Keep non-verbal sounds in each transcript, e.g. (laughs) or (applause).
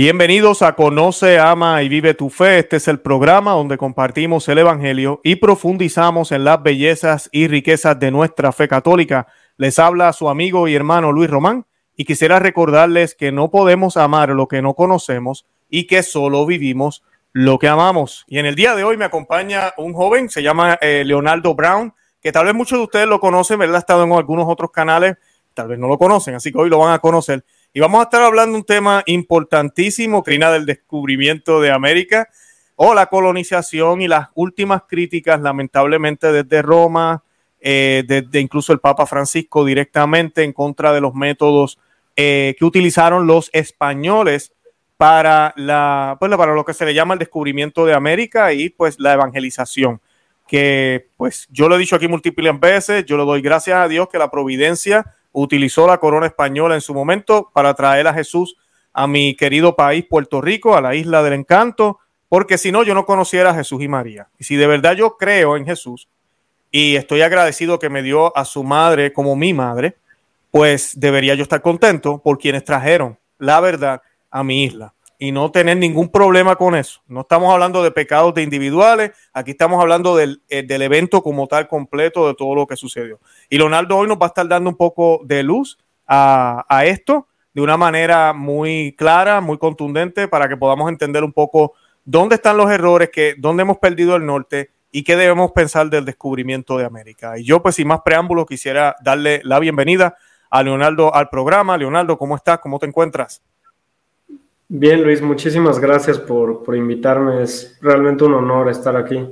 Bienvenidos a Conoce, Ama y Vive tu Fe. Este es el programa donde compartimos el Evangelio y profundizamos en las bellezas y riquezas de nuestra fe católica. Les habla su amigo y hermano Luis Román y quisiera recordarles que no podemos amar lo que no conocemos y que solo vivimos lo que amamos. Y en el día de hoy me acompaña un joven, se llama eh, Leonardo Brown, que tal vez muchos de ustedes lo conocen, ¿verdad? Ha estado en algunos otros canales, tal vez no lo conocen, así que hoy lo van a conocer. Y vamos a estar hablando de un tema importantísimo, Crina del descubrimiento de América o la colonización y las últimas críticas, lamentablemente desde Roma, eh, desde incluso el Papa Francisco directamente en contra de los métodos eh, que utilizaron los españoles para, la, pues, para lo que se le llama el descubrimiento de América y pues la evangelización. Que pues yo lo he dicho aquí múltiples veces, yo le doy gracias a Dios que la providencia utilizó la corona española en su momento para traer a Jesús a mi querido país, Puerto Rico, a la isla del encanto, porque si no, yo no conociera a Jesús y María. Y si de verdad yo creo en Jesús y estoy agradecido que me dio a su madre como mi madre, pues debería yo estar contento por quienes trajeron la verdad a mi isla y no tener ningún problema con eso. No estamos hablando de pecados de individuales, aquí estamos hablando del, eh, del, evento como tal completo de todo lo que sucedió. Y Leonardo hoy nos va a estar dando un poco de luz a, a esto de una manera muy clara, muy contundente, para que podamos entender un poco dónde están los errores, que, dónde hemos perdido el norte y qué debemos pensar del descubrimiento de América. Y yo, pues sin más preámbulos, quisiera darle la bienvenida a Leonardo al programa. Leonardo, ¿cómo estás? ¿Cómo te encuentras? Bien, Luis, muchísimas gracias por, por, invitarme. Es realmente un honor estar aquí.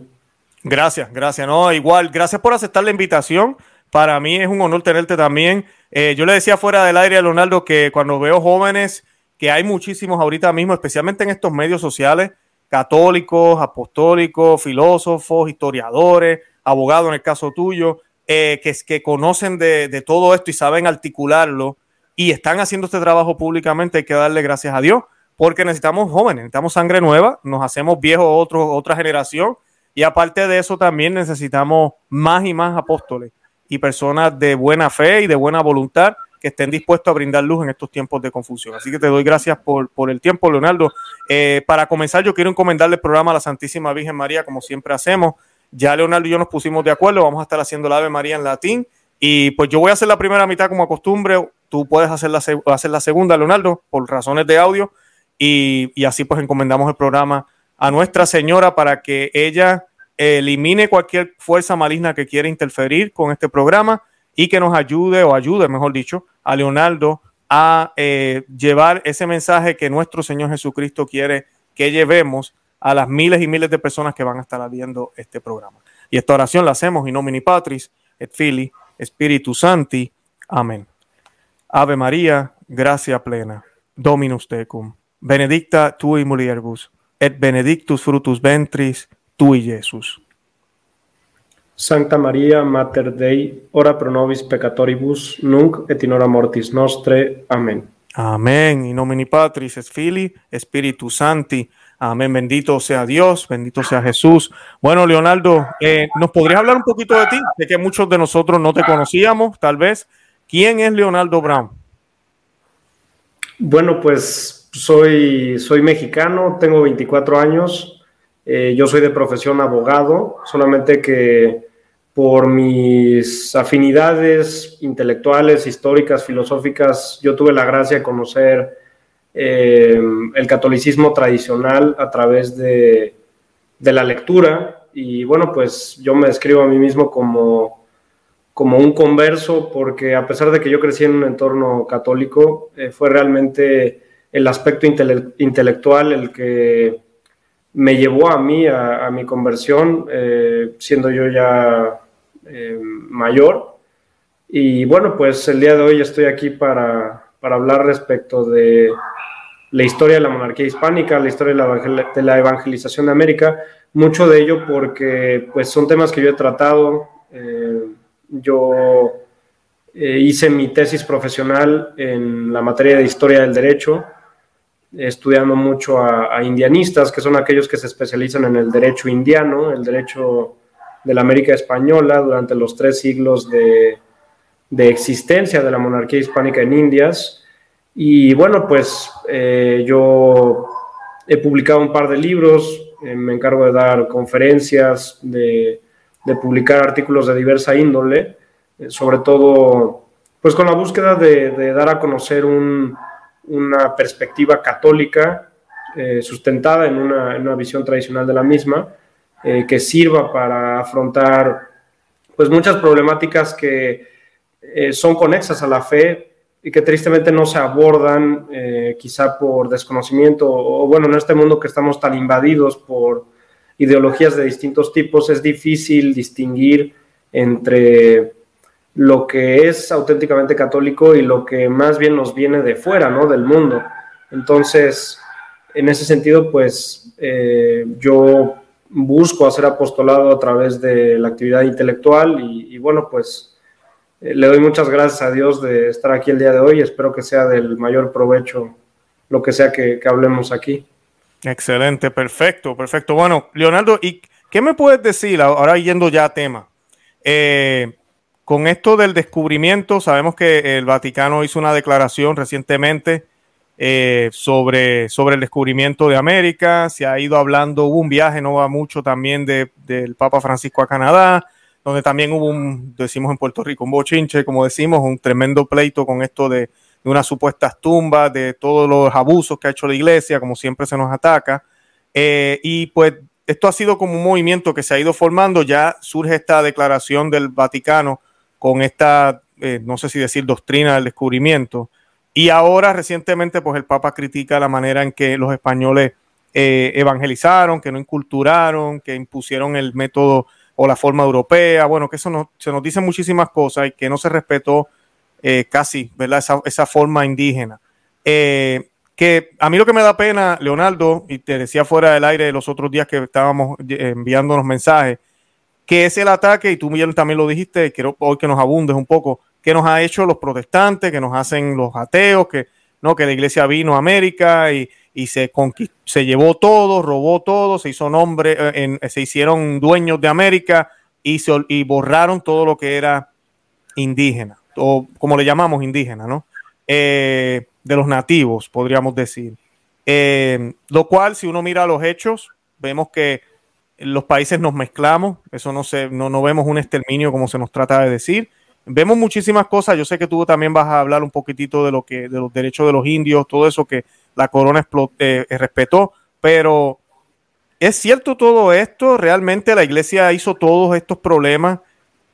Gracias, gracias. No, igual, gracias por aceptar la invitación. Para mí es un honor tenerte también. Eh, yo le decía fuera del aire a Leonardo que cuando veo jóvenes, que hay muchísimos ahorita mismo, especialmente en estos medios sociales, católicos, apostólicos, filósofos, historiadores, abogados en el caso tuyo, eh, que, que conocen de, de todo esto y saben articularlo y están haciendo este trabajo públicamente, hay que darle gracias a Dios porque necesitamos jóvenes, necesitamos sangre nueva, nos hacemos viejos otro, otra generación y aparte de eso también necesitamos más y más apóstoles y personas de buena fe y de buena voluntad que estén dispuestos a brindar luz en estos tiempos de confusión. Así que te doy gracias por, por el tiempo, Leonardo. Eh, para comenzar, yo quiero encomendarle el programa a la Santísima Virgen María, como siempre hacemos. Ya Leonardo y yo nos pusimos de acuerdo, vamos a estar haciendo la Ave María en latín. Y pues yo voy a hacer la primera mitad como acostumbre, tú puedes hacer la, hacer la segunda, Leonardo, por razones de audio y, así pues encomendamos el programa a Nuestra Señora para que ella elimine cualquier fuerza maligna que quiera interferir con este programa y que nos ayude o ayude, mejor dicho, a Leonardo a eh, llevar ese mensaje que nuestro Señor Jesucristo quiere que llevemos a las miles y miles de personas que van a estar viendo este programa. Y esta oración la hacemos in nomine Patris et Fili Spiritus Santi. Amén. Ave María, gracia plena, Dominus tecum benedicta tui mulieribus, et benedictus frutus ventris tui, Jesús. Santa María, Mater Dei, ora pro nobis peccatoribus, nunc et in hora mortis nostre. Amén. Amén. In nomine Patris et Filii, Spiritus Santi. Amén. Bendito sea Dios, bendito sea Jesús. Bueno, Leonardo, eh, ¿nos podrías hablar un poquito de ti? De que muchos de nosotros no te conocíamos, tal vez. ¿Quién es Leonardo Brown? Bueno, pues soy, soy mexicano, tengo 24 años, eh, yo soy de profesión abogado, solamente que por mis afinidades intelectuales, históricas, filosóficas, yo tuve la gracia de conocer eh, el catolicismo tradicional a través de, de, la lectura. Y bueno, pues yo me describo a mí mismo como, como un converso porque a pesar de que yo crecí en un entorno católico, eh, fue realmente el aspecto intelectual el que me llevó a mí, a, mi conversión, eh, siendo yo ya eh, mayor. Y bueno, pues el día de hoy estoy aquí para, hablar respecto de la historia de la monarquía hispánica, la historia de la, evangelización de América, mucho de ello porque pues son temas que yo he tratado. Eh, yo hice mi tesis profesional en la materia de historia del derecho estudiando mucho a, indianistas, que son aquellos que se especializan en el derecho indiano, el derecho de la América Española durante los tres siglos de, existencia de la monarquía hispánica en Indias. Y bueno, pues eh, yo he publicado un par de libros, eh, me encargo de dar conferencias, de, publicar artículos de diversa índole, eh, sobre todo pues con la búsqueda de, dar a conocer una perspectiva católica sustentada en una, visión tradicional de la misma, que sirva para afrontar pues muchas problemáticas que son conexas a la fe, y que tristemente no se abordan eh, quizá por desconocimiento o bueno, en este mundo que estamos tan invadidos por ideologías de distintos tipos, es difícil distinguir entre lo que es auténticamente católico y lo que más bien nos viene de fuera, ¿no? Del mundo. Entonces, en ese sentido, pues eh, yo busco hacer apostolado a través de la actividad intelectual y, bueno, pues eh, le doy muchas gracias a Dios de estar aquí el día de hoy. Espero que sea del mayor provecho lo que sea que, hablemos aquí. Excelente, perfecto, perfecto. Bueno, Leonardo, ¿y qué me puedes decir ahora yendo ya a tema? Eh, con esto del descubrimiento, sabemos que el Vaticano hizo una declaración recientemente eh, sobre, sobre el descubrimiento de América. Se ha ido hablando, hubo un viaje, no va mucho también del Papa Francisco a Canadá donde también hubo un, decimos en Puerto Rico, un bochinche, como decimos, un tremendo pleito con esto de, unas supuestas tumbas, de todos los abusos que ha hecho la iglesia, como siempre se nos ataca. Eh, y pues esto ha sido como un movimiento que se ha ido formando, ya surge esta declaración del Vaticano con esta, eh, no sé si decir, doctrina del descubrimiento. Y ahora recientemente, pues el Papa critica la manera en que los españoles eh, evangelizaron, que no inculturaron, que impusieron el método o la forma europea, bueno, que eso no, se nos dice muchísimas cosas y que no se respetó eh, casi, ¿verdad? Esa, forma indígena. Que a mí lo que me da pena, Leonardo, y te decía fuera del aire los otros días que estábamos enviándonos mensajes, que es el ataque, y tú también lo dijiste, quiero hoy que nos abundes un poco, que nos ha hecho los protestantes, que nos hacen los ateos, que no, que la iglesia vino a América y, y se, se llevó todo, robó todo, se hizo nombre, eh, se hicieron dueños de América y, se, y borraron todo lo que era indígena, o como le llamamos indígena, ¿no? Eh, de los nativos, podríamos decir. Eh, lo cual, si uno mira los hechos, vemos que los países nos mezclamos, eso no, se, no, no vemos un exterminio como se nos trata de decir. Vemos muchísimas cosas, yo sé que tú también vas a hablar un poquitito de lo que, de los derechos de los indios, todo eso que la corona eh, eh, respetó, pero ¿es cierto todo esto? ¿Realmente la iglesia hizo todos estos problemas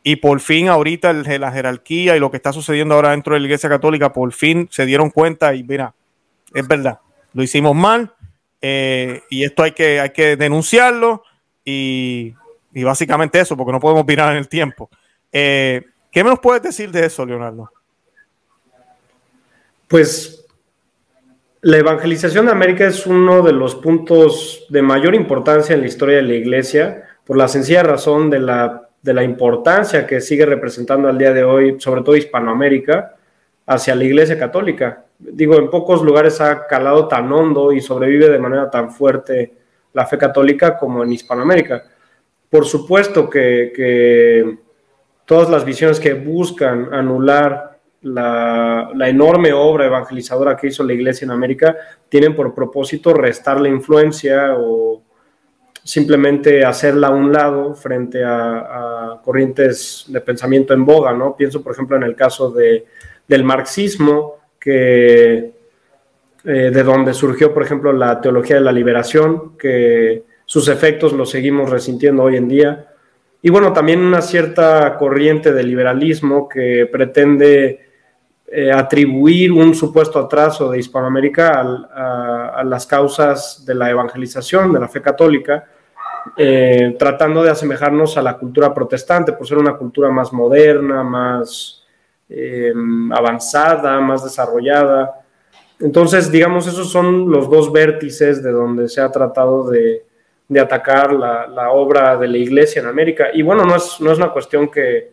y por fin ahorita la jerarquía y lo que está sucediendo ahora dentro de la iglesia católica, por fin se dieron cuenta y mira, es verdad, lo hicimos mal eh, y esto hay que, hay que denunciarlo y, básicamente eso, porque no podemos mirar en el tiempo. ¿Qué nos puedes decir de eso, Leonardo? Pues la evangelización de América es uno de los puntos de mayor importancia en la historia de la Iglesia, por la sencilla razón de la, de la importancia que sigue representando al día de hoy, sobre todo Hispanoamérica, hacia la Iglesia Católica. Digo, en pocos lugares ha calado tan hondo y sobrevive de manera tan fuerte la fe católica como en Hispanoamérica. Por supuesto que, todas las visiones que buscan anular la, enorme obra evangelizadora que hizo la Iglesia en América tienen por propósito restar la influencia o simplemente hacerla a un lado frente a, corrientes de pensamiento en boga, ¿no? Pienso, por ejemplo, en el caso de, del marxismo, que eh, de donde surgió, por ejemplo, la teología de la liberación, que sus efectos los seguimos resintiendo hoy en día. Y bueno, también una cierta corriente de liberalismo que pretende eh, atribuir un supuesto atraso de Hispanoamérica a, las causas de la evangelización, de la fe católica, eh, tratando de asemejarnos a la cultura protestante, por ser una cultura más moderna, más avanzada, más desarrollada. Entonces, digamos, esos son los dos vértices de donde se ha tratado de, atacar la, obra de la iglesia en América. Y bueno, no es, no es una cuestión que,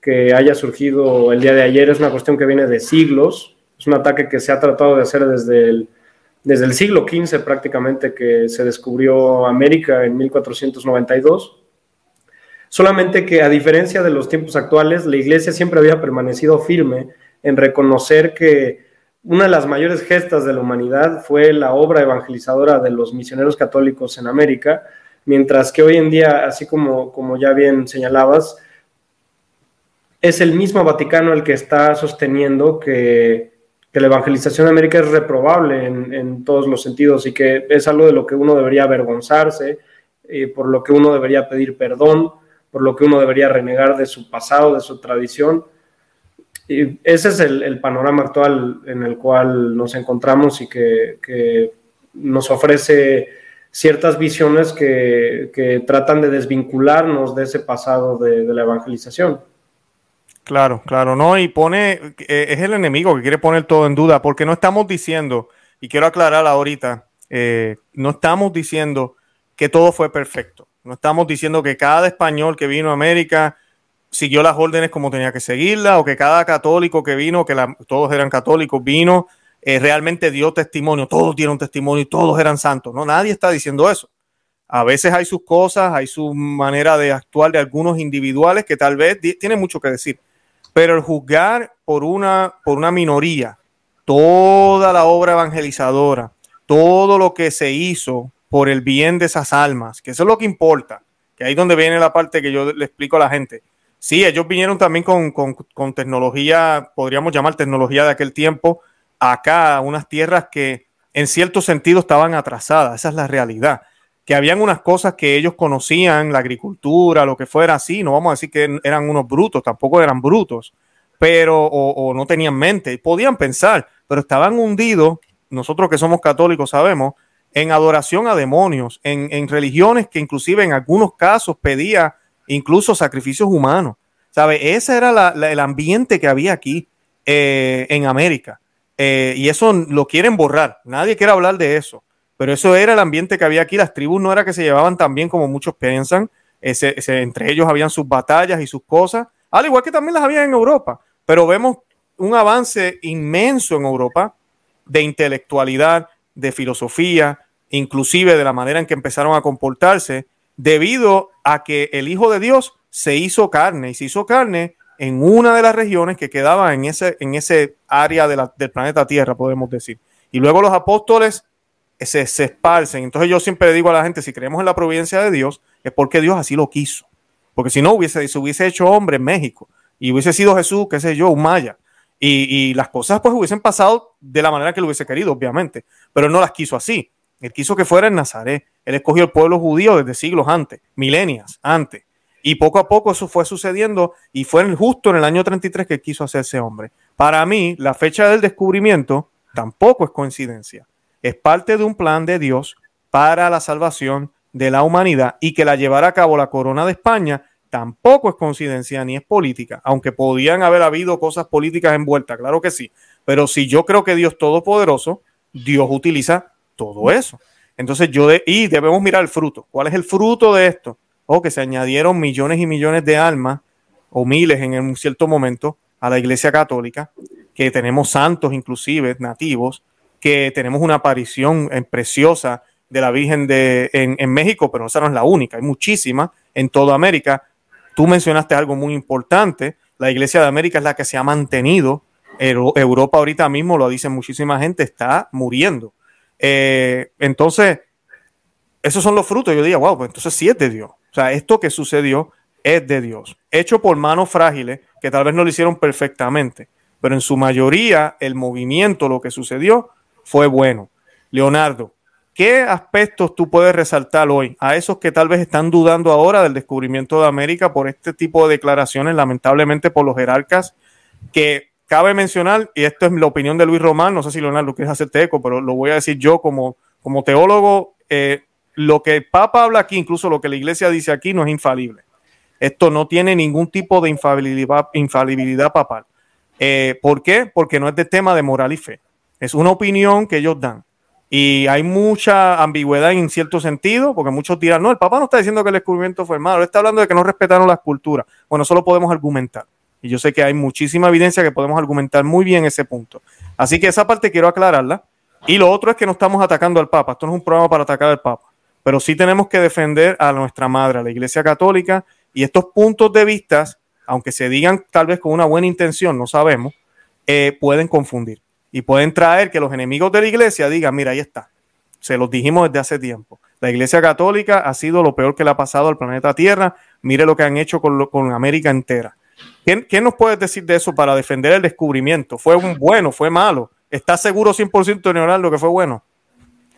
que haya surgido el día de ayer es una cuestión que viene de siglos, es un ataque que se ha tratado de hacer desde el, desde el siglo XV prácticamente que se descubrió América en 1492. Solamente que a diferencia de los tiempos actuales, la Iglesia siempre había permanecido firme en reconocer que una de las mayores gestas de la humanidad fue la obra evangelizadora de los misioneros católicos en América, mientras que hoy en día, así como, como ya bien señalabas, es el mismo Vaticano el que está sosteniendo que, la evangelización de América es reprobable en, todos los sentidos y que es algo de lo que uno debería avergonzarse, por lo que uno debería pedir perdón, por lo que uno debería renegar de su pasado, de su tradición. Y ese es el, panorama actual en el cual nos encontramos y que, nos ofrece ciertas visiones que, tratan de desvincularnos de ese pasado de la evangelización. Claro, claro, no, y pone, eh, es el enemigo que quiere poner todo en duda, porque no estamos diciendo, y quiero aclarar ahorita, eh, no estamos diciendo que todo fue perfecto, no estamos diciendo que cada español que vino a América siguió las órdenes como tenía que seguirlas, o que cada católico que vino, que todos eran católicos, vino, eh, realmente dio testimonio, todos dieron testimonio y todos eran santos, no, nadie está diciendo eso. A veces hay sus cosas, hay su manera de actuar de algunos individuales que tal vez tienen mucho que decir pero el juzgar por una, por una minoría toda la obra evangelizadora, todo lo que se hizo por el bien de esas almas, que eso es lo que importa, que ahí es donde viene la parte que yo le explico a la gente. Sí, ellos vinieron también con, con tecnología, podríamos llamar tecnología de aquel tiempo, acá, unas tierras que en cierto sentido estaban atrasadas, esa es la realidad. Que habían unas cosas que ellos conocían, la agricultura, lo que fuera así, no vamos a decir que eran unos brutos, tampoco eran brutos, pero o, no tenían mente, podían pensar, pero estaban hundidos, nosotros que somos católicos sabemos, en adoración a demonios, en, religiones que inclusive en algunos casos pedía incluso sacrificios humanos. ¿Sabe? Ese era el ambiente que había aquí eh, en América. Eh, y eso lo quieren borrar. Nadie quiere hablar de eso pero eso era el ambiente que había aquí. Las tribus no era que se llevaban tan bien como muchos piensan. Entre ellos habían sus batallas y sus cosas, al igual que también las había en Europa. Pero vemos un avance inmenso en Europa de intelectualidad, de filosofía, inclusive de la manera en que empezaron a comportarse, debido a que el Hijo de Dios se hizo carne y se hizo carne en una de las regiones que quedaba en ese, en ese área del planeta Tierra, podemos decir. Y luego los apóstoles se, se esparcen. Entonces yo siempre digo a la gente, si creemos en la providencia de Dios, es porque Dios así lo quiso. Porque si no, hubiese, se hubiese hecho hombre en México y hubiese sido Jesús, qué sé yo, un maya. Y, las cosas pues hubiesen pasado de la manera que lo hubiese querido, obviamente. Pero él no las quiso así. Él quiso que fuera en Nazaret. Él escogió el pueblo judío desde siglos antes, milenias antes. Y poco a poco eso fue sucediendo y fue justo en el año 33 que quiso hacerse hombre. Para mí, la fecha del descubrimiento tampoco es coincidencia es parte de un plan de Dios para la salvación de la humanidad y que la llevará a cabo la corona de España tampoco es coincidencia ni es política, aunque podían haber habido cosas políticas envueltas, claro que sí, pero si yo creo que Dios todopoderoso, Dios utiliza todo eso. Entonces yo de, y debemos mirar el fruto. ¿Cuál es el fruto de esto? O oh, que se añadieron millones y millones de almas o miles en un cierto momento a la Iglesia Católica, que tenemos santos inclusive nativos que tenemos una aparición preciosa de la Virgen de, en, México, pero esa no es la única, hay muchísimas en toda América. Tú mencionaste algo muy importante, la Iglesia de América es la que se ha mantenido, Europa ahorita mismo, lo dice muchísima gente, está muriendo. Eh, entonces, esos son los frutos. Yo diría, wow, pues entonces sí es de Dios. O sea, esto que sucedió es de Dios, hecho por manos frágiles que tal vez no lo hicieron perfectamente, pero en su mayoría el movimiento, lo que sucedió, fue bueno. Leonardo, ¿qué aspectos tú puedes resaltar hoy a esos que tal vez están dudando ahora del descubrimiento de América por este tipo de declaraciones, lamentablemente por los jerarcas, que cabe mencionar, y esto es la opinión de Luis Román, no sé si Leonardo quieres hacerte eco, pero lo voy a decir yo como, como teólogo, eh, lo que el Papa habla aquí, incluso lo que la Iglesia dice aquí, no es infalible. Esto no tiene ningún tipo de infalibilidad, papal. Eh, ¿Por qué? Porque no es de tema de moral y fe. Es una opinión que ellos dan. Y hay mucha ambigüedad en cierto sentido, porque muchos dirán, no, el Papa no está diciendo que el descubrimiento fue malo, está hablando de que no respetaron las culturas. Bueno, eso lo podemos argumentar. Y yo sé que hay muchísima evidencia que podemos argumentar muy bien ese punto. Así que esa parte quiero aclararla. Y lo otro es que no estamos atacando al Papa. Esto no es un programa para atacar al Papa. Pero sí tenemos que defender a nuestra madre, a la Iglesia Católica. Y estos puntos de vista, aunque se digan tal vez con una buena intención, no sabemos, eh, pueden confundir y pueden traer que los enemigos de la iglesia digan, mira, ahí está, se los dijimos desde hace tiempo. La iglesia católica ha sido lo peor que le ha pasado al planeta Tierra, mire lo que han hecho con, con América entera. ¿Qué, nos puedes decir de eso para defender el descubrimiento? ¿Fue un bueno, fue malo? ¿Estás seguro 100% de lo que fue bueno?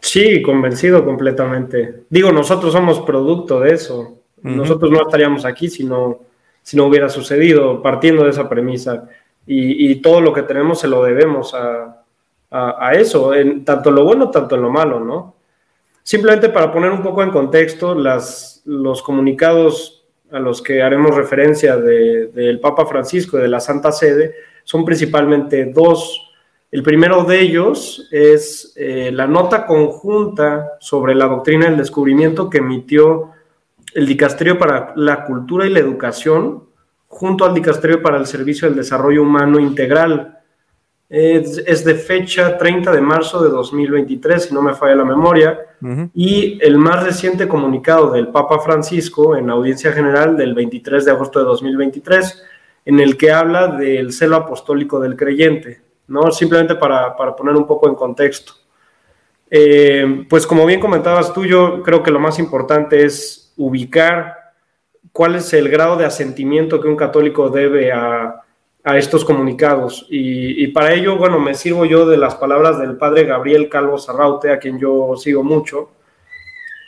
Sí, convencido completamente. Digo, nosotros somos producto de eso. Nosotros no estaríamos aquí si no, si no hubiera sucedido, partiendo de esa premisa. Y, todo lo que tenemos se lo debemos a, a, eso, en tanto en lo bueno, tanto en lo malo, ¿no? Simplemente para poner un poco en contexto, las, los comunicados a los que haremos referencia del Papa Francisco y de la Santa Sede son principalmente dos. El primero de ellos es eh, la nota conjunta sobre la doctrina del descubrimiento que emitió el Dicasterio para la Cultura y la Educación junto al Dicasterio para el Servicio del Desarrollo Humano Integral. Es, de fecha 30 de marzo de 2023, si no me falla la memoria, y el más reciente comunicado del Papa Francisco en audiencia general del 23 de agosto de 2023, en el que habla del celo apostólico del creyente, ¿no? Simplemente para, poner un poco en contexto. Eh, pues como bien comentabas tú, yo creo que lo más importante es ubicar cuál es el grado de asentimiento que un católico debe a, estos comunicados. Y, para ello, bueno, me sirvo yo de las palabras del padre Gabriel Calvo Sarraute, a quien yo sigo mucho,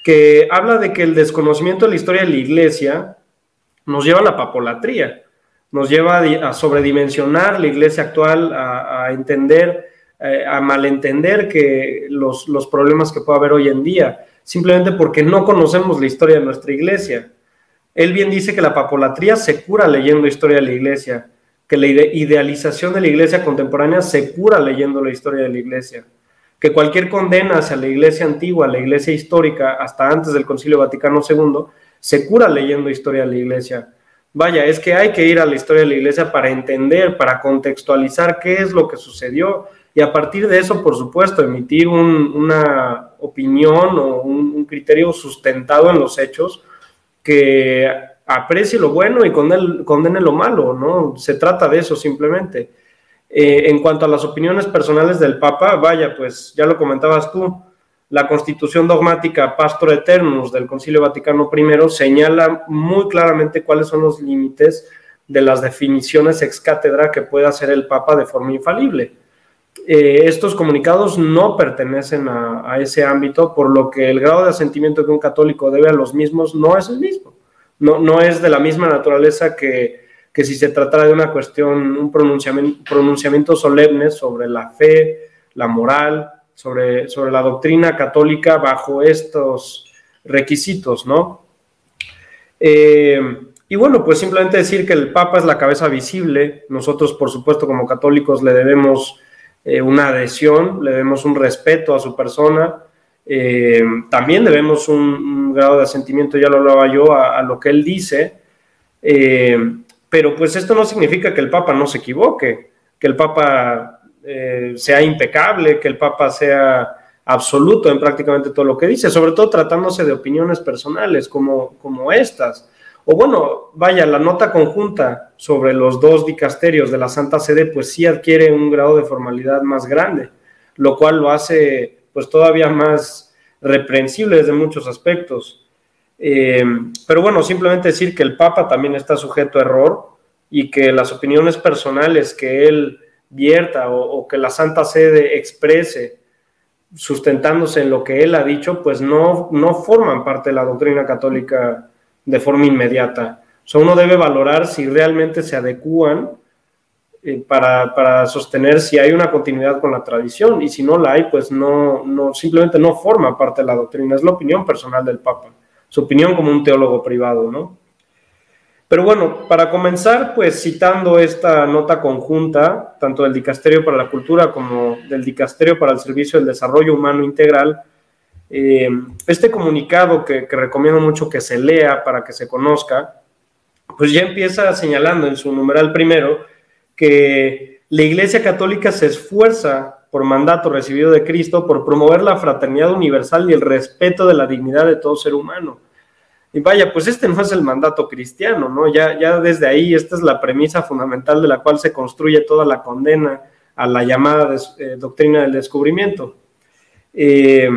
que habla de que el desconocimiento de la historia de la iglesia nos lleva a la papolatría, nos lleva a sobredimensionar la iglesia actual, a, entender, eh, a malentender que los, los problemas que puede haber hoy en día, simplemente porque no conocemos la historia de nuestra iglesia. Él bien dice que la papolatría se cura leyendo historia de la iglesia, que la idealización de la iglesia contemporánea se cura leyendo la historia de la iglesia, que cualquier condena hacia la iglesia antigua, la iglesia histórica, hasta antes del Concilio Vaticano II, se cura leyendo historia de la iglesia. Vaya, es que hay que ir a la historia de la iglesia para entender, para contextualizar qué es lo que sucedió y a partir de eso, por supuesto, emitir una opinión o un criterio sustentado en los hechos que aprecie lo bueno y condene, lo malo, ¿no? Se trata de eso simplemente. Eh, en cuanto a las opiniones personales del Papa, vaya, pues ya lo comentabas tú, la constitución dogmática Pastor Eternus del Concilio Vaticano I señala muy claramente cuáles son los límites de las definiciones ex cátedra que puede hacer el Papa de forma infalible. Eh, estos comunicados no pertenecen a, ese ámbito, por lo que el grado de asentimiento que un católico debe a los mismos no es el mismo. No, no es de la misma naturaleza que, si se tratara de una cuestión, un pronunciamiento, pronunciamiento solemne sobre la fe, la moral, sobre, sobre la doctrina católica bajo estos requisitos, ¿no? Eh, y bueno, pues simplemente decir que el Papa es la cabeza visible. Nosotros, por supuesto, como católicos le debemos eh, una adhesión, le debemos un respeto a su persona, eh, también debemos un, grado de asentimiento, ya lo hablaba yo, a, lo que él dice, eh, pero pues esto no significa que el Papa no se equivoque, que el Papa sea impecable, que el Papa sea absoluto en prácticamente todo lo que dice, sobre todo tratándose de opiniones personales como, como estas. O bueno, vaya, la nota conjunta sobre los dos dicasterios de la Santa Sede, pues sí adquiere un grado de formalidad más grande, lo cual lo hace pues todavía más reprensible desde muchos aspectos. Eh, pero bueno, simplemente decir que el Papa también está sujeto a error y que las opiniones personales que él vierta o, que la Santa Sede exprese sustentándose en lo que él ha dicho, pues no, no forman parte de la doctrina católica de forma inmediata. O sea, uno debe valorar si realmente se adecúan eh, para, sostener si hay una continuidad con la tradición y si no la hay, pues no, no, simplemente no forma parte de la doctrina. Es la opinión personal del Papa, su opinión como un teólogo privado, ¿no? Pero bueno, para comenzar, pues citando esta nota conjunta, tanto del Dicasterio para la Cultura como del Dicasterio para el Servicio del Desarrollo Humano Integral, eh, este comunicado que, recomiendo mucho que se lea para que se conozca, pues ya empieza señalando en su numeral primero que la Iglesia Católica se esfuerza por mandato recibido de Cristo por promover la fraternidad universal y el respeto de la dignidad de todo ser humano. Y vaya, pues este no es el mandato cristiano, ¿no? Ya, ya desde ahí, esta es la premisa fundamental de la cual se construye toda la condena a la llamada eh, doctrina del descubrimiento. Eh,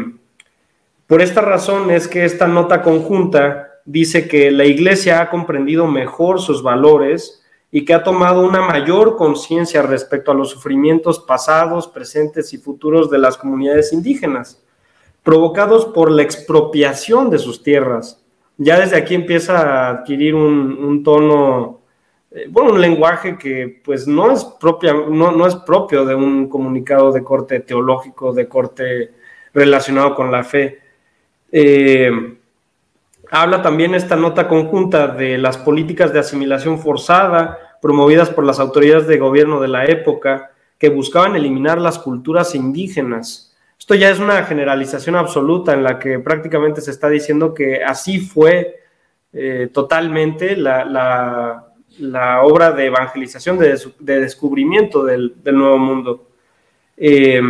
por esta razón es que esta nota conjunta dice que la Iglesia ha comprendido mejor sus valores y que ha tomado una mayor conciencia respecto a los sufrimientos pasados, presentes y futuros de las comunidades indígenas, provocados por la expropiación de sus tierras. Ya desde aquí empieza a adquirir un, tono, eh, bueno, un lenguaje que pues no es, propia, no, no es propio de un comunicado de corte teológico, de corte relacionado con la fe. Eh, habla también esta nota conjunta de las políticas de asimilación forzada promovidas por las autoridades de gobierno de la época que buscaban eliminar las culturas indígenas. Esto ya es una generalización absoluta en la que prácticamente se está diciendo que así fue eh, totalmente la, obra de evangelización, de, descubrimiento del, Nuevo Mundo. Eh,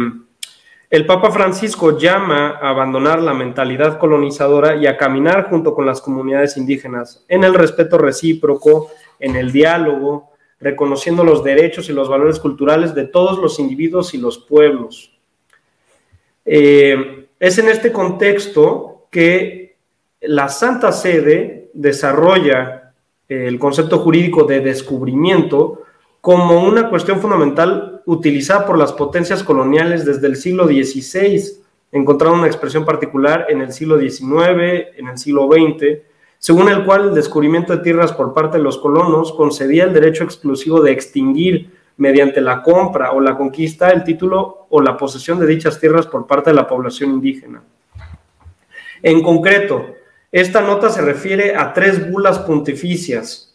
el Papa Francisco llama a abandonar la mentalidad colonizadora y a caminar junto con las comunidades indígenas en el respeto recíproco, en el diálogo, reconociendo los derechos y los valores culturales de todos los individuos y los pueblos. Eh, es en este contexto que la Santa Sede desarrolla el concepto jurídico de descubrimiento como una cuestión fundamental utilizada por las potencias coloniales desde el siglo XVI, encontrando una expresión particular en el siglo XIX, en el siglo XX, según el cual el descubrimiento de tierras por parte de los colonos concedía el derecho exclusivo de extinguir mediante la compra o la conquista el título o la posesión de dichas tierras por parte de la población indígena. En concreto, esta nota se refiere a tres bulas pontificias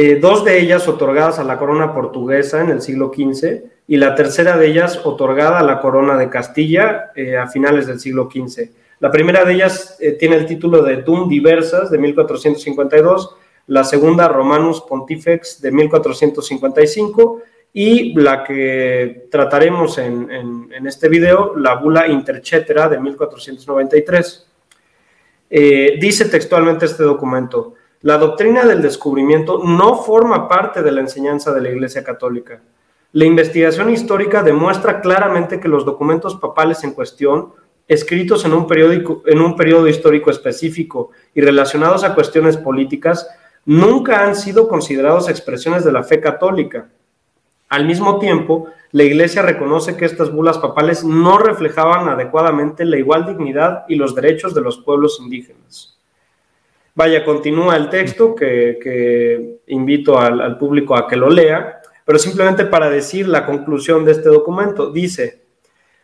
eh, dos de ellas otorgadas a la corona portuguesa en el siglo XV y la tercera de ellas otorgada a la corona de Castilla eh, a finales del siglo XV. La primera de ellas eh, tiene el título de Dum Diversas de 1452, la segunda Romanus Pontifex de 1455 y la que trataremos en, este video, la Bula Intercetera de 1493. dice textualmente este documento, la doctrina del descubrimiento no forma parte de la enseñanza de la Iglesia Católica. La investigación histórica demuestra claramente que los documentos papales en cuestión, escritos en un, periódico, periodo histórico específico y relacionados a cuestiones políticas, nunca han sido considerados expresiones de la fe católica. Al mismo tiempo, la Iglesia reconoce que estas bulas papales no reflejaban adecuadamente la igual dignidad y los derechos de los pueblos indígenas. Vaya, continúa el texto que, invito al, público a que lo lea, pero simplemente para decir la conclusión de este documento. Dice,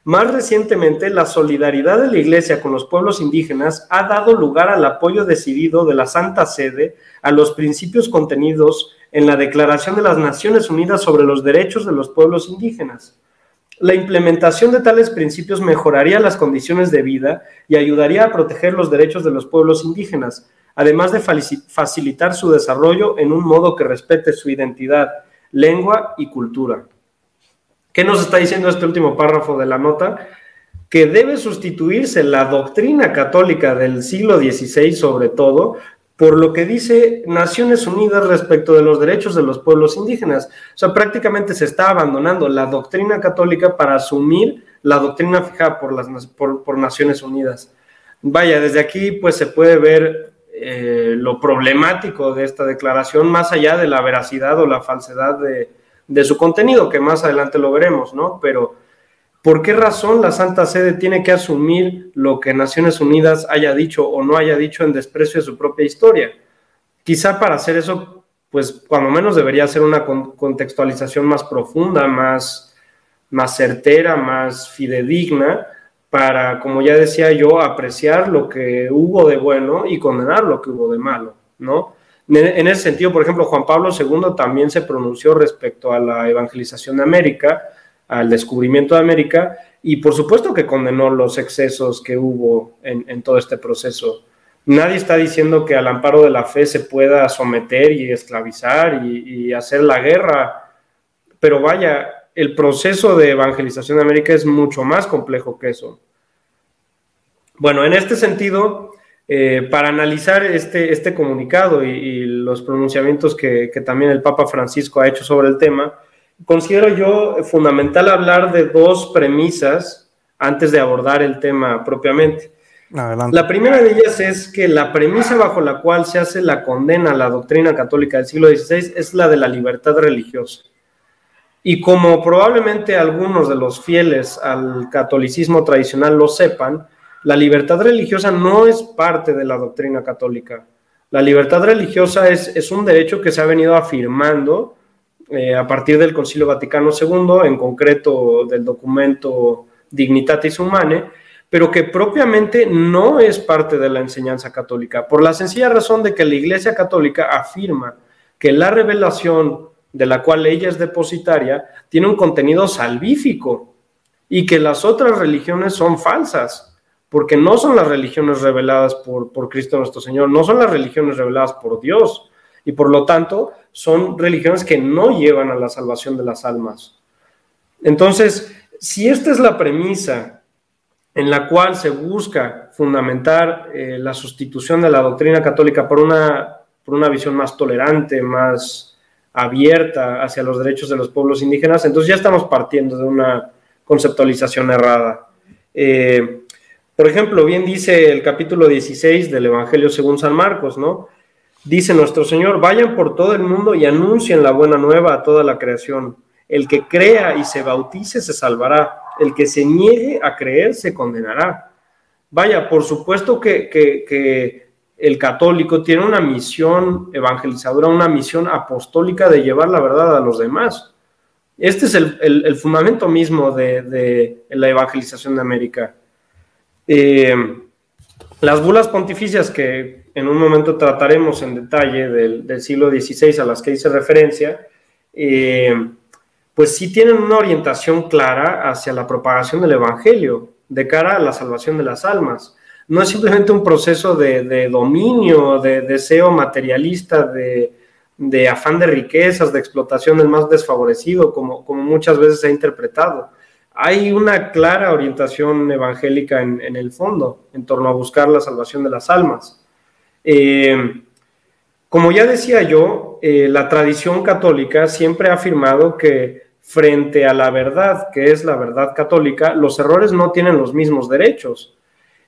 más recientemente, la solidaridad de la Iglesia con los pueblos indígenas ha dado lugar al apoyo decidido de la Santa Sede a los principios contenidos en la Declaración de las Naciones Unidas sobre los Derechos de los Pueblos Indígenas. La implementación de tales principios mejoraría las condiciones de vida y ayudaría a proteger los derechos de los pueblos indígenas, además de facilitar su desarrollo en un modo que respete su identidad, lengua y cultura. ¿Qué nos está diciendo este último párrafo de la nota? Que debe sustituirse la doctrina católica del siglo XVI, sobre todo, por lo que dice Naciones Unidas respecto de los derechos de los pueblos indígenas. O sea, prácticamente se está abandonando la doctrina católica para asumir la doctrina fijada por, por Naciones Unidas. Vaya, desde aquí pues se puede ver eh, lo problemático de esta declaración, más allá de la veracidad o la falsedad de, su contenido, que más adelante lo veremos, ¿no? Pero, ¿por qué razón la Santa Sede tiene que asumir lo que Naciones Unidas haya dicho o no haya dicho en desprecio de su propia historia? Quizá para hacer eso, pues cuando menos debería ser una contextualización más profunda, más, más certera, más fidedigna, para, como ya decía yo, apreciar lo que hubo de bueno y condenar lo que hubo de malo, ¿no? En ese sentido, por ejemplo, Juan Pablo II también se pronunció respecto a la evangelización de América, al descubrimiento de América, y por supuesto que condenó los excesos que hubo en, todo este proceso. Nadie está diciendo que al amparo de la fe se pueda someter y esclavizar y, y hacer la guerra, pero vaya, el proceso de evangelización de América es mucho más complejo que eso. Bueno, en este sentido, eh, para analizar este, este comunicado y, los pronunciamientos que, también el Papa Francisco ha hecho sobre el tema, considero yo fundamental hablar de dos premisas antes de abordar el tema propiamente. La primera de ellas es que la premisa bajo la cual se hace la condena a la doctrina católica del siglo XVI es la de la libertad religiosa. Y como probablemente algunos de los fieles al catolicismo tradicional lo sepan, la libertad religiosa no es parte de la doctrina católica. La libertad religiosa es, es un derecho que se ha venido afirmando eh, a partir del Concilio Vaticano II, en concreto del documento Dignitatis Humanae, pero que propiamente no es parte de la enseñanza católica, por la sencilla razón de que la Iglesia Católica afirma que la revelación de la cual ella es depositaria tiene un contenido salvífico y que las otras religiones son falsas, porque no son las religiones reveladas por, por Cristo nuestro Señor, no son las religiones reveladas por Dios, y por lo tanto son religiones que no llevan a la salvación de las almas. Entonces, si esta es la premisa en la cual se busca fundamentar eh, la sustitución de la doctrina católica por una, por una visión más tolerante, más abierta hacia los derechos de los pueblos indígenas, entonces ya estamos partiendo de una conceptualización errada. Eh, por ejemplo, bien dice el capítulo 16 del Evangelio según San Marcos, ¿no? Dice nuestro Señor, vayan por todo el mundo y anuncien la buena nueva a toda la creación. El que crea y se bautice se salvará, el que se niegue a creer se condenará. Vaya, por supuesto que, el católico tiene una misión evangelizadora, una misión apostólica de llevar la verdad a los demás. Este es el, fundamento mismo de, la evangelización de América. Eh, las bulas pontificias que en un momento trataremos en detalle del, siglo XVI a las que hice referencia, eh, pues sí tienen una orientación clara hacia la propagación del Evangelio, de cara a la salvación de las almas. No es simplemente un proceso de, dominio, de deseo materialista, de, afán de riquezas, de explotación del más desfavorecido, como, muchas veces se ha interpretado. Hay una clara orientación evangélica en, en el fondo, en torno a buscar la salvación de las almas. Eh, como ya decía yo, eh, la tradición católica siempre ha afirmado que frente a la verdad, que es la verdad católica, los errores no tienen los mismos derechos.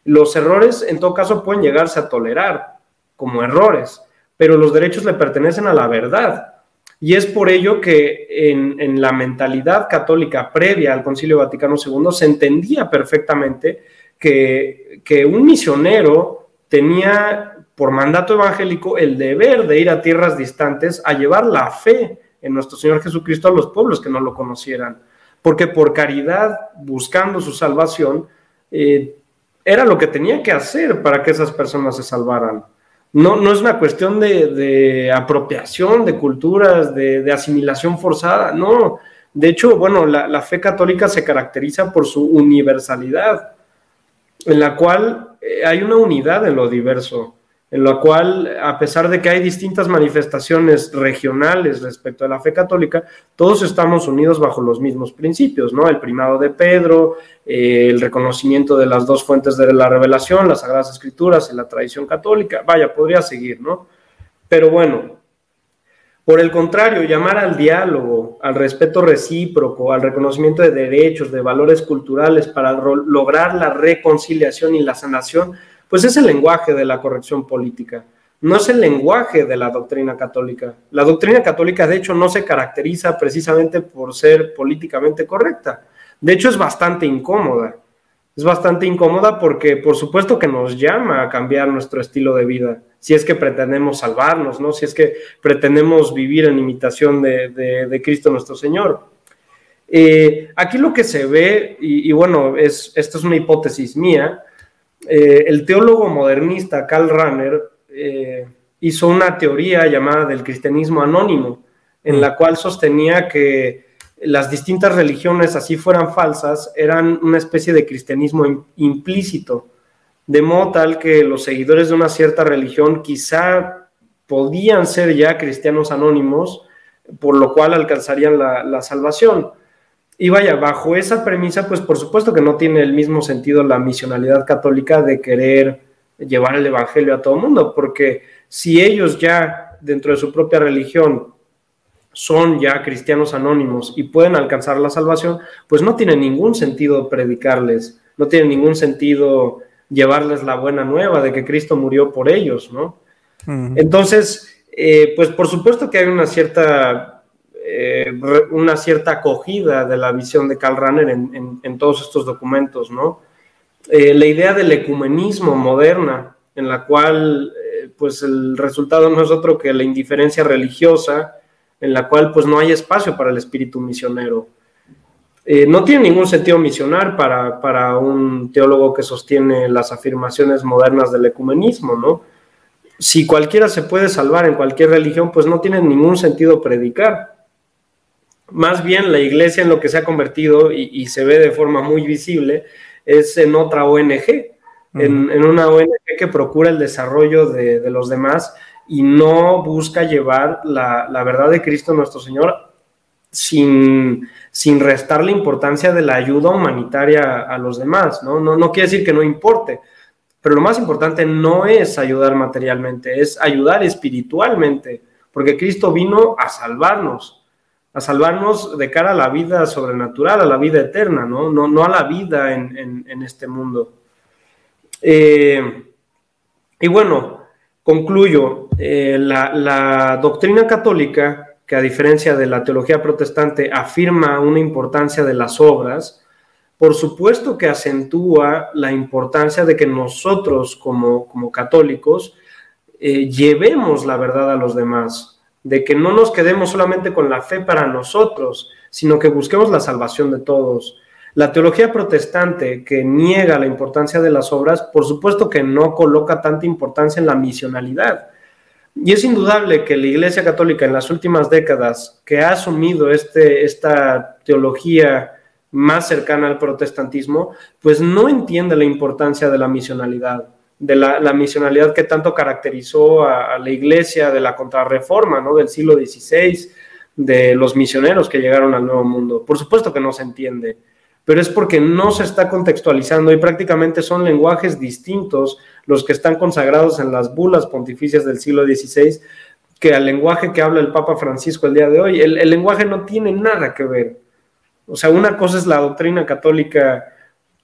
Los errores, en todo caso, pueden llegarse a tolerar como errores, pero los derechos le pertenecen a la verdad. Y es por ello que en, la mentalidad católica previa al Concilio Vaticano II se entendía perfectamente que, que un misionero tenía por mandato evangélico el deber de ir a tierras distantes a llevar la fe en nuestro Señor Jesucristo a los pueblos que no lo conocieran. Porque por caridad, buscando su salvación, eh, era lo que tenía que hacer para que esas personas se salvaran. No, no es una cuestión de, apropiación de culturas, de, asimilación forzada, no. De hecho, bueno, la, la fe católica se caracteriza por su universalidad, en la cual eh, hay una unidad en lo diverso en lo cual, a pesar de que hay distintas manifestaciones regionales respecto a la fe católica, todos estamos unidos bajo los mismos principios, ¿no? El primado de Pedro, eh, el reconocimiento de las dos fuentes de la revelación, las Sagradas Escrituras y la tradición católica, vaya, podría seguir, ¿no? Pero bueno, por el contrario, llamar al diálogo, al respeto recíproco, al reconocimiento de derechos, de valores culturales para lograr la reconciliación y la sanación, pues es el lenguaje de la corrección política, no es el lenguaje de la doctrina católica. La doctrina católica, de hecho, no se caracteriza precisamente por ser políticamente correcta. De hecho, es bastante incómoda. Es bastante incómoda porque, por supuesto, que nos llama a cambiar nuestro estilo de vida, si es que pretendemos salvarnos, ¿no? Si es que pretendemos vivir en imitación de, Cristo nuestro Señor. Eh, aquí lo que se ve, y, y bueno, es, esto es una hipótesis mía, eh, el teólogo modernista Karl Rahner eh, hizo una teoría llamada del cristianismo anónimo, en la cual sostenía que las distintas religiones, así fueran falsas, eran una especie de cristianismo implícito, de modo tal que los seguidores de una cierta religión quizá podían ser ya cristianos anónimos, por lo cual alcanzarían la salvación. Y vaya, bajo esa premisa, pues por supuesto que no tiene el mismo sentido la misionalidad católica de querer llevar el Evangelio a todo el mundo, porque si ellos ya dentro de su propia religión son ya cristianos anónimos y pueden alcanzar la salvación, pues no tiene ningún sentido predicarles, no tiene ningún sentido llevarles la buena nueva de que Cristo murió por ellos, ¿no? Entonces, eh, pues por supuesto que hay una cierta, eh, una cierta acogida de la visión de Karl Rahner en, todos estos documentos, ¿no? Eh, la idea del ecumenismo moderna, en la cual, pues el resultado no es otro que la indiferencia religiosa, en la cual pues no hay espacio para el espíritu misionero. Eh, no tiene ningún sentido misionar para, para, un teólogo que sostiene las afirmaciones modernas del ecumenismo, ¿no? Si cualquiera se puede salvar en cualquier religión, pues no tiene ningún sentido predicar. Más bien la iglesia en lo que se ha convertido y, se ve de forma muy visible es en otra ONG, en, una ONG que procura el desarrollo de, de los demás y no busca llevar la, verdad de Cristo nuestro Señor sin, sin restar la importancia de la ayuda humanitaria a los demás, ¿no? ¿no? No quiere decir que no importe, pero lo más importante no es ayudar materialmente, es ayudar espiritualmente, porque Cristo vino a salvarnos, a salvarnos de cara a la vida sobrenatural, a la vida eterna, no, no, no a la vida en, este mundo. Eh, y bueno, concluyo, eh, la, doctrina católica, que a diferencia de la teología protestante afirma una importancia de las obras, por supuesto que acentúa la importancia de que nosotros como, como católicos eh, llevemos la verdad a los demás, de que no nos quedemos solamente con la fe para nosotros, sino que busquemos la salvación de todos. La teología protestante que niega la importancia de las obras, por supuesto que no coloca tanta importancia en la misionalidad. Y es indudable que la Iglesia Católica en las últimas décadas, que ha asumido este, esta teología más cercana al protestantismo, pues no entiende la importancia de la misionalidad, de la, misionalidad que tanto caracterizó a, la Iglesia de la contrarreforma ¿no? del siglo XVI, de los misioneros que llegaron al Nuevo Mundo. Por supuesto que no se entiende pero es porque no se está contextualizando y prácticamente son lenguajes distintos los que están consagrados en las bulas pontificias del siglo XVI que al lenguaje que habla el Papa Francisco el día de hoy. El, lenguaje no tiene nada que ver. O sea, una cosa es la doctrina católica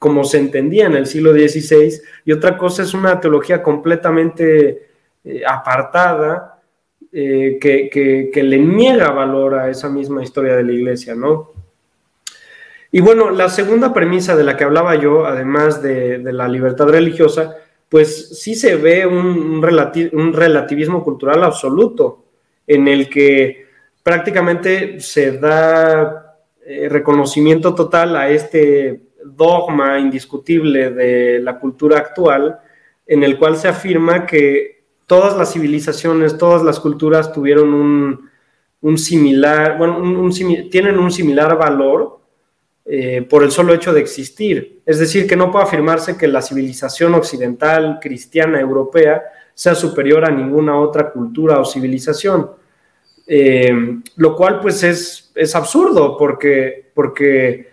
como se entendía en el siglo XVI y otra cosa es una teología completamente eh, apartada eh, que, que le niega valor a esa misma historia de la iglesia, ¿no? Y bueno, la segunda premisa de la que hablaba yo, además de, la libertad religiosa, pues sí se ve un, relativismo cultural absoluto, en el que prácticamente se da eh, reconocimiento total a este dogma indiscutible de la cultura actual, en el cual se afirma que todas las civilizaciones, todas las culturas tuvieron un, similar, bueno, tienen un similar valor eh, por el solo hecho de existir. Es decir, que no puede afirmarse que la civilización occidental, cristiana, europea, sea superior a ninguna otra cultura o civilización. Eh, lo cual pues es, es absurdo porque, porque,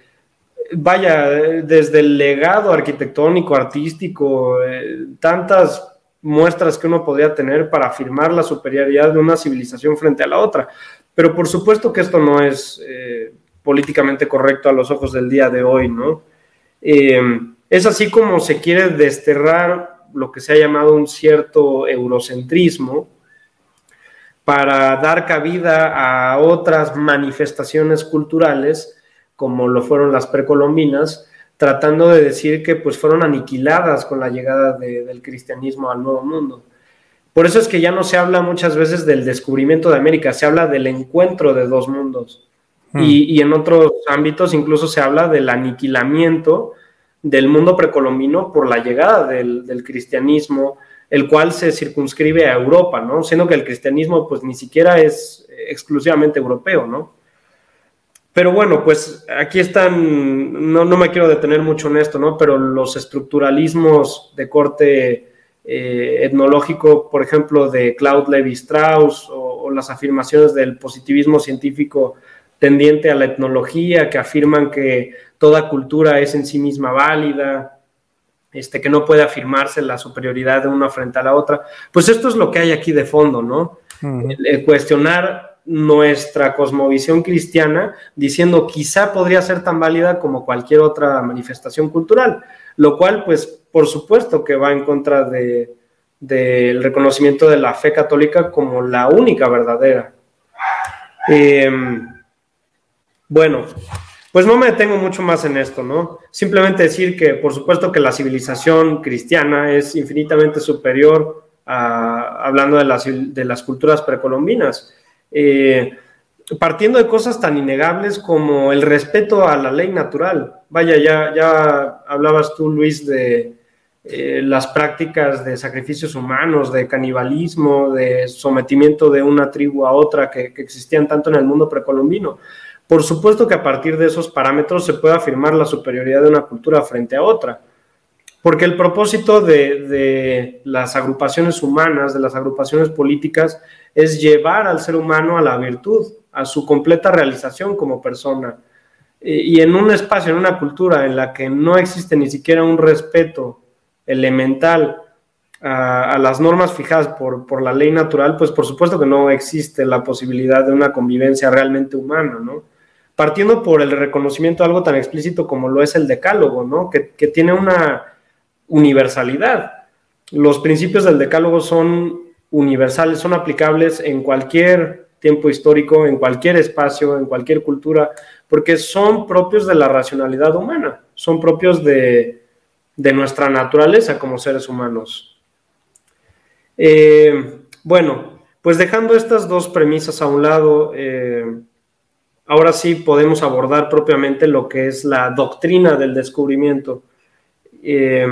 vaya, desde el legado arquitectónico, artístico, eh, tantas muestras que uno podría tener para afirmar la superioridad de una civilización frente a la otra. Pero por supuesto que esto no es políticamente correcto a los ojos del día de hoy, ¿no? Eh, es así como se quiere desterrar lo que se ha llamado un cierto eurocentrismo para dar cabida a otras manifestaciones culturales, como lo fueron las precolombinas, tratando de decir que pues fueron aniquiladas con la llegada del cristianismo al Nuevo Mundo. Por eso es que ya no se habla muchas veces del descubrimiento de América, se habla del encuentro de dos mundos. Hmm. Y, en otros ámbitos incluso se habla del aniquilamiento del mundo precolombino por la llegada del, cristianismo, el cual se circunscribe a Europa, ¿no? Siendo que el cristianismo pues ni siquiera es exclusivamente europeo, ¿no? Pero bueno, pues aquí están, no, me quiero detener mucho en esto, ¿no? Pero los estructuralismos de corte eh, etnológico, por ejemplo, de Claude Levi Strauss o las afirmaciones del positivismo científico tendiente a la etnología, que afirman que toda cultura es en sí misma válida, este, que no puede afirmarse la superioridad de una frente a la otra. Pues esto es lo que hay aquí de fondo, ¿no? cuestionar nuestra cosmovisión cristiana, diciendo quizá podría ser tan válida como cualquier otra manifestación cultural, lo cual, pues, por supuesto que va en contra de, del reconocimiento de la fe católica como la única verdadera. Em, bueno, pues no me detengo mucho más en esto, ¿no? Simplemente decir que por supuesto que la civilización cristiana es infinitamente superior a, hablando de las, de las culturas precolombinas. Eh, partiendo de cosas tan innegables como el respeto a la ley natural. Vaya, ya, hablabas tú, Luis, de, eh, las prácticas de sacrificios humanos, de canibalismo, de sometimiento de una tribu a otra que, existían tanto en el mundo precolombino. Por supuesto que a partir de esos parámetros se puede afirmar la superioridad de una cultura frente a otra, porque el propósito de las agrupaciones humanas, de las agrupaciones políticas, es llevar al ser humano a la virtud, a su completa realización como persona. Y en un espacio, en una cultura en la que no existe ni siquiera un respeto elemental a, las normas fijadas por, la ley natural, pues por supuesto que no existe la posibilidad de una convivencia realmente humana, ¿no? Partiendo por el reconocimiento de algo tan explícito como lo es el decálogo, ¿no? Que, que tiene una universalidad. Los principios del decálogo son universales, son aplicables en cualquier tiempo histórico, en cualquier espacio, en cualquier cultura, porque son propios de la racionalidad humana, son propios de, de nuestra naturaleza como seres humanos. Eh, bueno, pues dejando estas dos premisas a un lado, eh, ahora sí podemos abordar propiamente lo que es la doctrina del descubrimiento. Eh,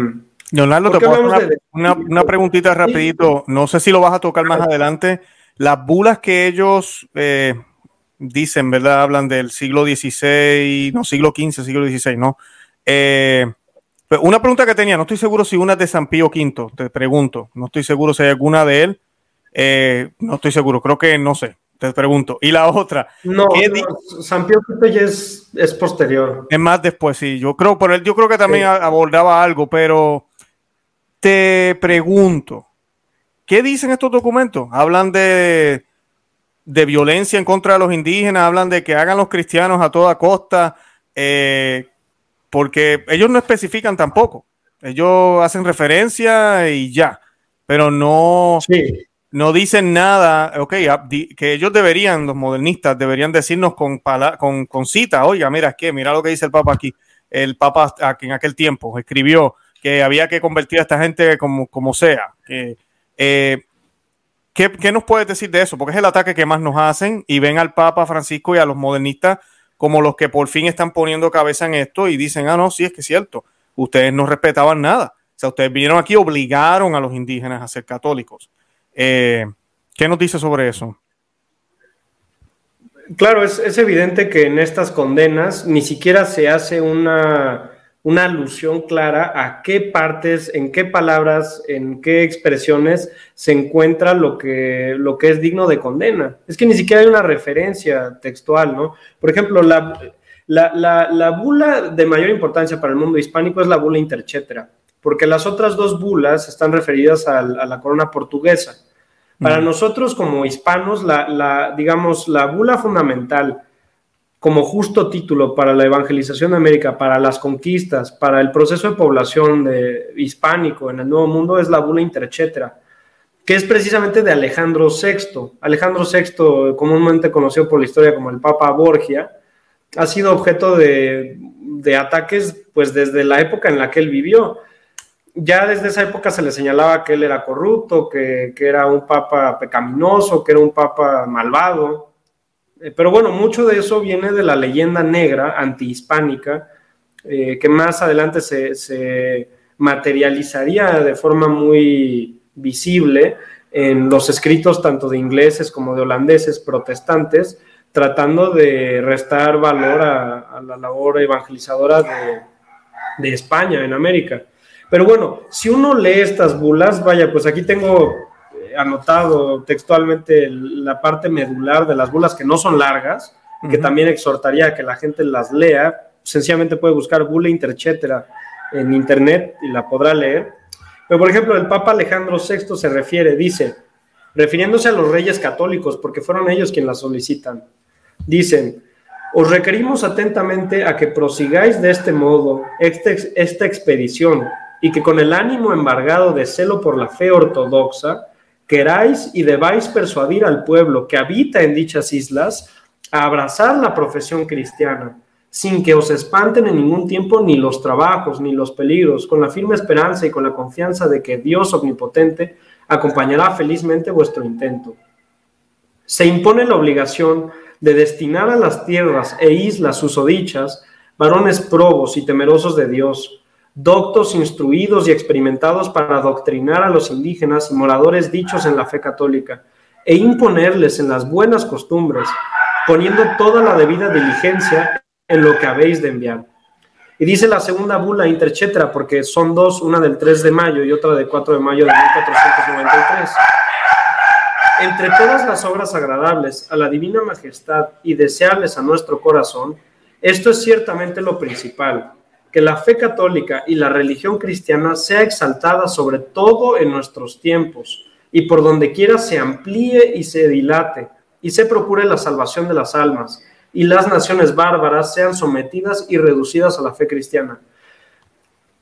Leonardo, te puedo hacer una, preguntita rapidito. No sé si lo vas a tocar más adelante. Las bulas que ellos dicen, ¿verdad? Hablan del siglo XVI, no, siglo XV, siglo XVI, ¿no? una pregunta que tenía, no estoy seguro si una es de San Pío V, te pregunto, no estoy seguro si hay alguna de él, eh, no estoy seguro, creo que no sé, te pregunto. Y la otra, no, San Pío V ya es, posterior. Es más después, sí, yo creo, por él, yo creo que también abordaba algo, pero te pregunto, ¿qué dicen estos documentos? Hablan de, de violencia en contra de los indígenas, hablan de que hagan los cristianos a toda costa. Eh, porque ellos no especifican tampoco. Ellos hacen referencia y ya, pero no, no dicen nada. Ok, ah, que ellos deberían, los modernistas, deberían decirnos con, con, con cita, oiga, mira, es que, mira lo que dice el Papa aquí. El Papa en aquel tiempo escribió que había que convertir a esta gente como, como sea. Eh, ¿qué, ¿Qué nos puedes decir de eso? Porque es el ataque que más nos hacen y ven al Papa Francisco y a los modernistas como los que por fin están poniendo cabeza en esto y dicen, ah, no, sí, es que es cierto, ustedes no respetaban nada. O sea, ustedes vinieron aquí, obligaron a los indígenas a ser católicos. Eh, ¿Qué nos dice sobre eso? Claro, es, es, evidente que en estas condenas ni siquiera se hace una una alusión clara a qué partes, en qué palabras, en qué expresiones se encuentra lo que, lo que es digno de condena. Es que ni siquiera hay una referencia textual, ¿no? Por ejemplo, la, la, bula de mayor importancia para el mundo hispánico es la bula interchetera, porque las otras dos bulas están referidas a, la corona portuguesa. Para nosotros como hispanos, la, digamos, la bula fundamental como justo título para la evangelización de América, para las conquistas, para el proceso de población hispánico en el Nuevo Mundo es la bula interchetera, que es precisamente de Alejandro VI. Alejandro VI, comúnmente conocido por la historia como el Papa Borgia, ha sido objeto de, ataques pues desde la época en la que él vivió. Ya desde esa época se le señalaba que él era corrupto, que, era un papa pecaminoso, que era un papa malvado, pero bueno, mucho de eso viene de la leyenda negra antihispánica, eh, que más adelante se, materializaría de forma muy visible en los escritos tanto de ingleses como de holandeses protestantes, tratando de restar valor a, la labor evangelizadora de, España en América. Pero bueno, si uno lee estas bulas, vaya, pues aquí tengo anotado textualmente la parte medular de las bulas que no son largas, que también exhortaría a que la gente las lea. Sencillamente puede buscar bula interchetera en internet y la podrá leer. Pero, por ejemplo, el Papa Alejandro VI se refiere, dice, refiriéndose a los reyes católicos, porque fueron ellos quienes la solicitan. Dicen, os requerimos atentamente a que prosigáis de este modo este esta expedición y que con el ánimo embargado de celo por la fe ortodoxa, queráis y debáis persuadir al pueblo que habita en dichas islas a abrazar la profesión cristiana, sin que os espanten en ningún tiempo ni los trabajos ni los peligros, con la firme esperanza y con la confianza de que Dios omnipotente acompañará felizmente vuestro intento. Se impone la obligación de destinar a las tierras e islas susodichas varones probos y temerosos de Dios, doctos, instruidos y experimentados para adoctrinar a los indígenas y moradores dichos en la fe católica, e imponerles en las buenas costumbres, poniendo toda la debida diligencia en lo que habéis de enviar. Y dice la segunda bula interchetra, porque son dos, una del 3 de mayo y otra del 4 de mayo de 1493. Entre todas las obras agradables a la divina majestad y deseables a nuestro corazón, esto es ciertamente lo principal, que la fe católica y la religión cristiana sea exaltada sobre todo en nuestros tiempos y por donde quiera se amplíe y se dilate y se procure la salvación de las almas y las naciones bárbaras sean sometidas y reducidas a la fe cristiana.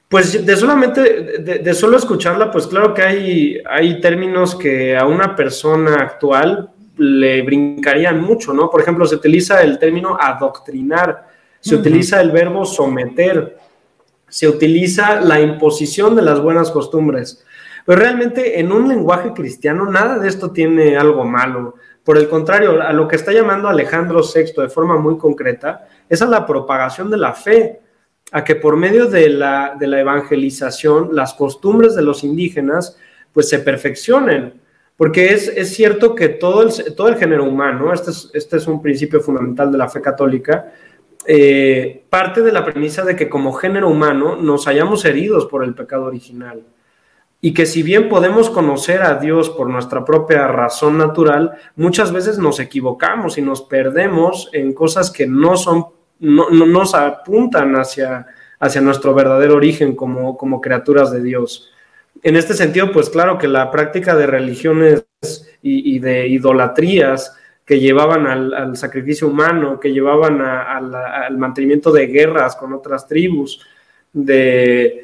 Pues de solamente, de, solo escucharla, pues claro que hay, hay términos que a una persona actual le brincarían mucho, ¿no? Por ejemplo, se utiliza el término adoctrinar, se utiliza el verbo someter, se utiliza la imposición de las buenas costumbres. Pero realmente en un lenguaje cristiano nada de esto tiene algo malo. Por el contrario, a lo que está llamando Alejandro VI de forma muy concreta es a la propagación de la fe, a que por medio de la, de la evangelización las costumbres de los indígenas pues se perfeccionen. Porque es, es cierto que todo el, todo el género humano, este es, este es un principio fundamental de la fe católica, eh, parte de la premisa de que como género humano nos hayamos heridos por el pecado original y que si bien podemos conocer a Dios por nuestra propia razón natural, muchas veces nos equivocamos y nos perdemos en cosas que no son, no, nos apuntan hacia, hacia nuestro verdadero origen como, como criaturas de Dios. En este sentido, pues claro que la práctica de religiones y, de idolatrías que llevaban al, sacrificio humano, que llevaban al mantenimiento de guerras con otras tribus, de,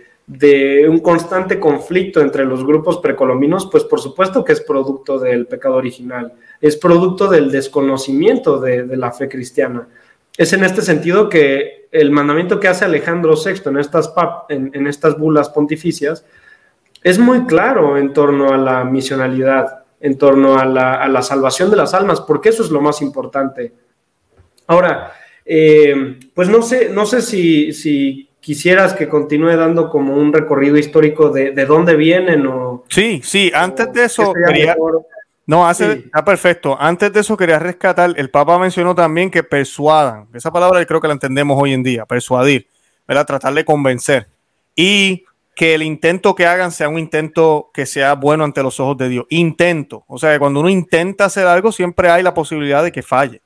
un constante conflicto entre los grupos precolombinos, pues por supuesto que es producto del pecado original, es producto del desconocimiento de, la fe cristiana. Es en este sentido que el mandamiento que hace Alejandro VI en estas, en, estas bulas pontificias es muy claro en torno a la misionalidad, en torno a la, salvación de las almas, porque eso es lo más importante. Ahora, eh, pues no sé, no sé si, si quisieras que continúe dando como un recorrido histórico de, de dónde vienen o... Sí, sí, antes de eso quería... No, hace, está perfecto. Antes de eso quería rescatar, el Papa mencionó también que persuadan, esa palabra creo que la entendemos hoy en día, persuadir, ¿verdad? Tratar de convencer. Y que el intento que hagan sea un intento que sea bueno ante los ojos de Dios. Intento. O sea, cuando uno intenta hacer algo, siempre hay la posibilidad de que falle.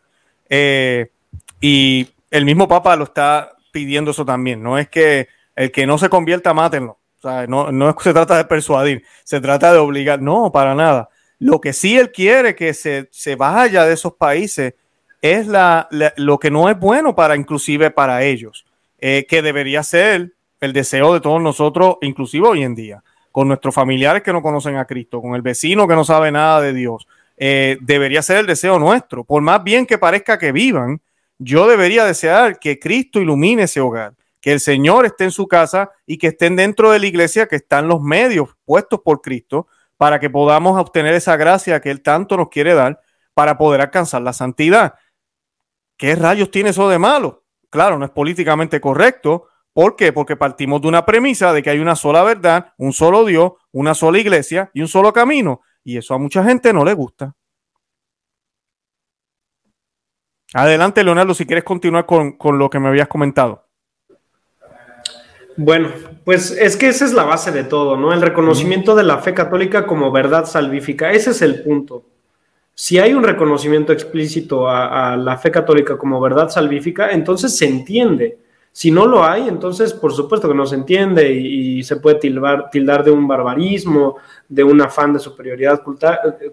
Eh, y el mismo Papa lo está pidiendo eso también. No es que el que no se convierta, mátenlo. O sea, no, no se trata de persuadir, se trata de obligar. No, para nada. Lo que sí él quiere que se, se vaya de esos países es la, lo que no es bueno para inclusive para ellos, eh, que debería ser el deseo de todos nosotros, inclusive hoy en día, con nuestros familiares que no conocen a Cristo, con el vecino que no sabe nada de Dios. Eh, debería ser el deseo nuestro, por más bien que parezca que vivan, yo debería desear que Cristo ilumine ese hogar, que el Señor esté en su casa y que estén dentro de la iglesia, que están los medios puestos por Cristo para que podamos obtener esa gracia que Él tanto nos quiere dar para poder alcanzar la santidad. ¿Qué rayos tiene eso de malo? Claro, no es políticamente correcto. ¿Por qué? Porque partimos de una premisa de que hay una sola verdad, un solo Dios, una sola iglesia y un solo camino. Y eso a mucha gente no le gusta. Adelante, Leonardo, si quieres continuar con, lo que me habías comentado. Bueno, pues es que esa es la base de todo, ¿no? El reconocimiento de la fe católica como verdad salvífica. Ese es el punto. Si hay un reconocimiento explícito a, la fe católica como verdad salvífica, entonces se entiende. Si no lo hay, entonces por supuesto que no se entiende y, se puede tildar, de un barbarismo, de un afán de superioridad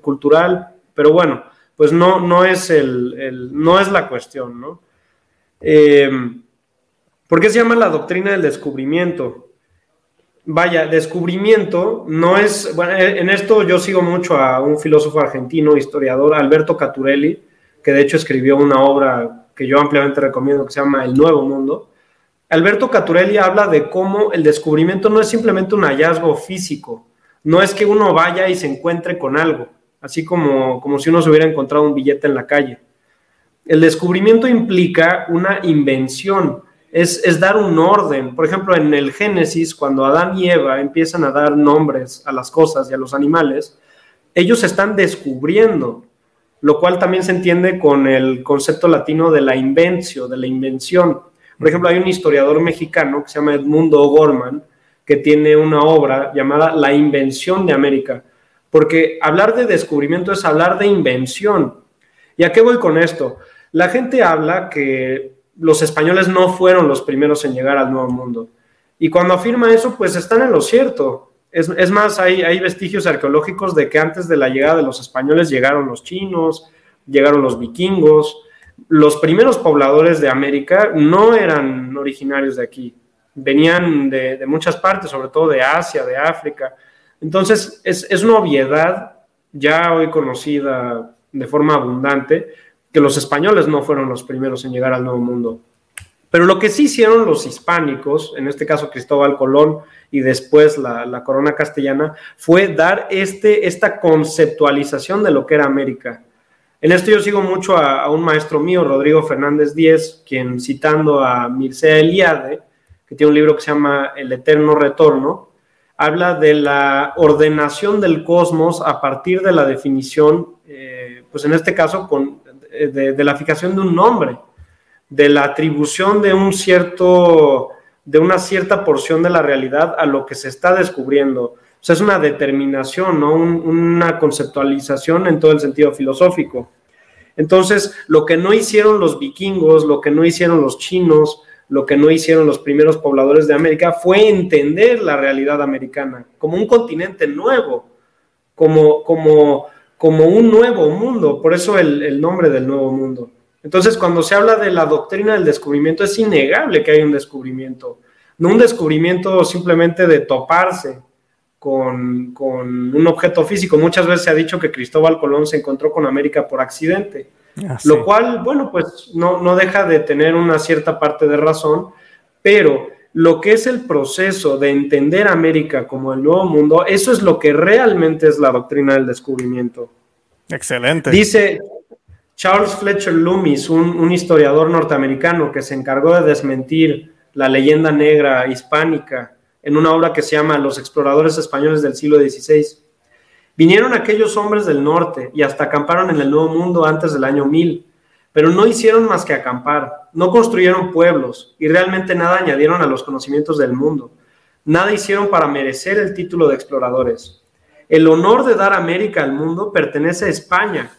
cultural, pero bueno, pues no, no, es, el, no es la cuestión, ¿no? Eh, ¿Por qué se llama la doctrina del descubrimiento? Vaya, descubrimiento no es, bueno, en esto yo sigo mucho a un filósofo argentino, historiador, Alberto Caturelli, que de hecho escribió una obra que yo ampliamente recomiendo que se llama El Nuevo Mundo. Alberto Caturelli habla de cómo el descubrimiento no es simplemente un hallazgo físico, no es que uno vaya y se encuentre con algo, así como, como si uno se hubiera encontrado un billete en la calle. El descubrimiento implica una invención, es, dar un orden. Por ejemplo, en el Génesis, cuando Adán y Eva empiezan a dar nombres a las cosas y a los animales, ellos están descubriendo, lo cual también se entiende con el concepto latino de la invencio, de la invención. Por ejemplo, hay un historiador mexicano que se llama Edmundo Gorman, que tiene una obra llamada La invención de América, porque hablar de descubrimiento es hablar de invención. ¿Y a qué voy con esto? La gente habla que los españoles no fueron los primeros en llegar al Nuevo Mundo. Y cuando afirma eso, pues están en lo cierto. Es, más, hay, vestigios arqueológicos de que antes de la llegada de los españoles llegaron los chinos, llegaron los vikingos. Los primeros pobladores de América no eran originarios de aquí, venían de, muchas partes, sobre todo de Asia, de África. Entonces, es, es una obviedad ya hoy conocida de forma abundante, que los españoles no fueron los primeros en llegar al Nuevo Mundo. Pero lo que sí hicieron los hispánicos, en este caso Cristóbal Colón y después la, corona castellana, fue dar este, esta conceptualización de lo que era América. En esto yo sigo mucho a, un maestro mío, Rodrigo Fernández Díez, quien citando a Mircea Eliade, que tiene un libro que se llama El Eterno Retorno, habla de la ordenación del cosmos a partir de la definición, eh, pues en este caso eh, de, la fijación de un nombre, de la atribución de un cierto, de una cierta porción de la realidad a lo que se está descubriendo. O sea, es una determinación, ¿no? una conceptualización en todo el sentido filosófico. Entonces, lo que no hicieron los vikingos, lo que no hicieron los chinos, lo que no hicieron los primeros pobladores de América fue entender la realidad americana como un continente nuevo, como, como como un nuevo mundo, por eso el, nombre del nuevo mundo. Entonces, cuando se habla de la doctrina del descubrimiento, es innegable que hay un descubrimiento, no un descubrimiento simplemente de toparse con, un objeto físico. Muchas veces se ha dicho que Cristóbal Colón se encontró con América por accidente, ah, lo cual, bueno, pues no, no deja de tener una cierta parte de razón, pero lo que es el proceso de entender América como el nuevo mundo, eso es lo que realmente es la doctrina del descubrimiento. Excelente. Dice Charles Fletcher Loomis, un, historiador norteamericano que se encargó de desmentir la leyenda negra hispánica en una obra que se llama Los exploradores españoles del siglo XVI. Vinieron aquellos hombres del norte y hasta acamparon en el Nuevo Mundo antes del año 1000 pero no hicieron más que acampar, no construyeron pueblos y realmente nada añadieron a los conocimientos del mundo. Nada hicieron para merecer el título de exploradores. El honor de dar América al mundo pertenece a España.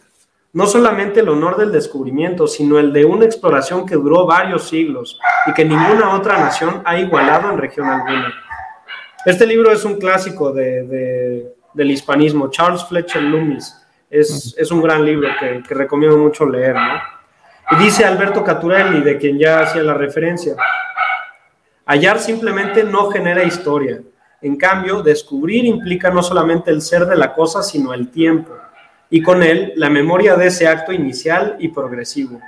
No solamente el honor del descubrimiento, sino el de una exploración que duró varios siglos y que ninguna otra nación ha igualado en región alguna. Este libro es un clásico del hispanismo. Charles Fletcher Loomis es, es un gran libro que, que recomiendo mucho leer. ¿no? Y dice Alberto Caturelli, de quien ya hacía la referencia, hallar simplemente no genera historia. En cambio, descubrir implica no solamente el ser de la cosa, sino el tiempo, y con él la memoria de ese acto inicial y progresivo.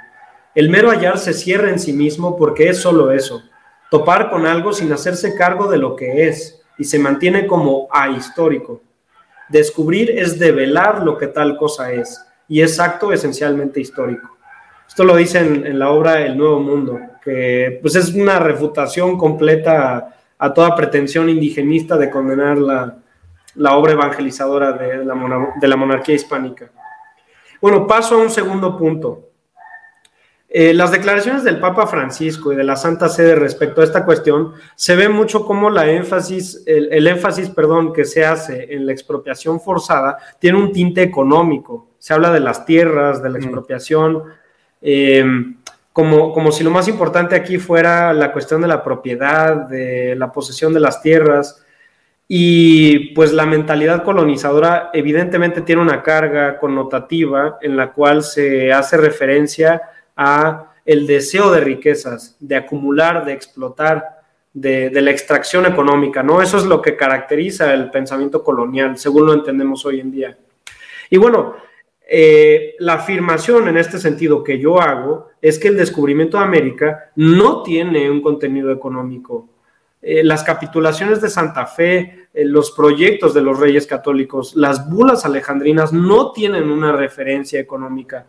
El mero hallar se cierra en sí mismo porque es solo eso, topar con algo sin hacerse cargo de lo que es, y se mantiene como ahistórico. Descubrir es develar lo que tal cosa es, y es acto esencialmente histórico. Esto lo dice en, la obra El Nuevo Mundo, que pues es una refutación completa a, toda pretensión indigenista de condenar la, obra evangelizadora de la, de la, monarquía hispánica. Bueno, paso a un segundo punto. Eh, las declaraciones del Papa Francisco y de la Santa Sede respecto a esta cuestión se ve mucho como la énfasis, el, el, énfasis, perdón, que se hace en la expropiación forzada tiene un tinte económico. Se habla de las tierras, de la expropiación, Em, como, como si lo más importante aquí fuera la cuestión de la propiedad, de la posesión de las tierras. Y pues la mentalidad colonizadora evidentemente tiene una carga connotativa en la cual se hace referencia a el deseo de riquezas, de acumular, de explotar, de, la extracción económica, ¿no? Eso es lo que caracteriza el pensamiento colonial, según lo entendemos hoy en día. Y bueno, eh, la afirmación en este sentido que yo hago es que el descubrimiento de América no tiene un contenido económico. Eh, las capitulaciones de Santa Fe, eh, los proyectos de los reyes católicos, las bulas alejandrinas no tienen una referencia económica.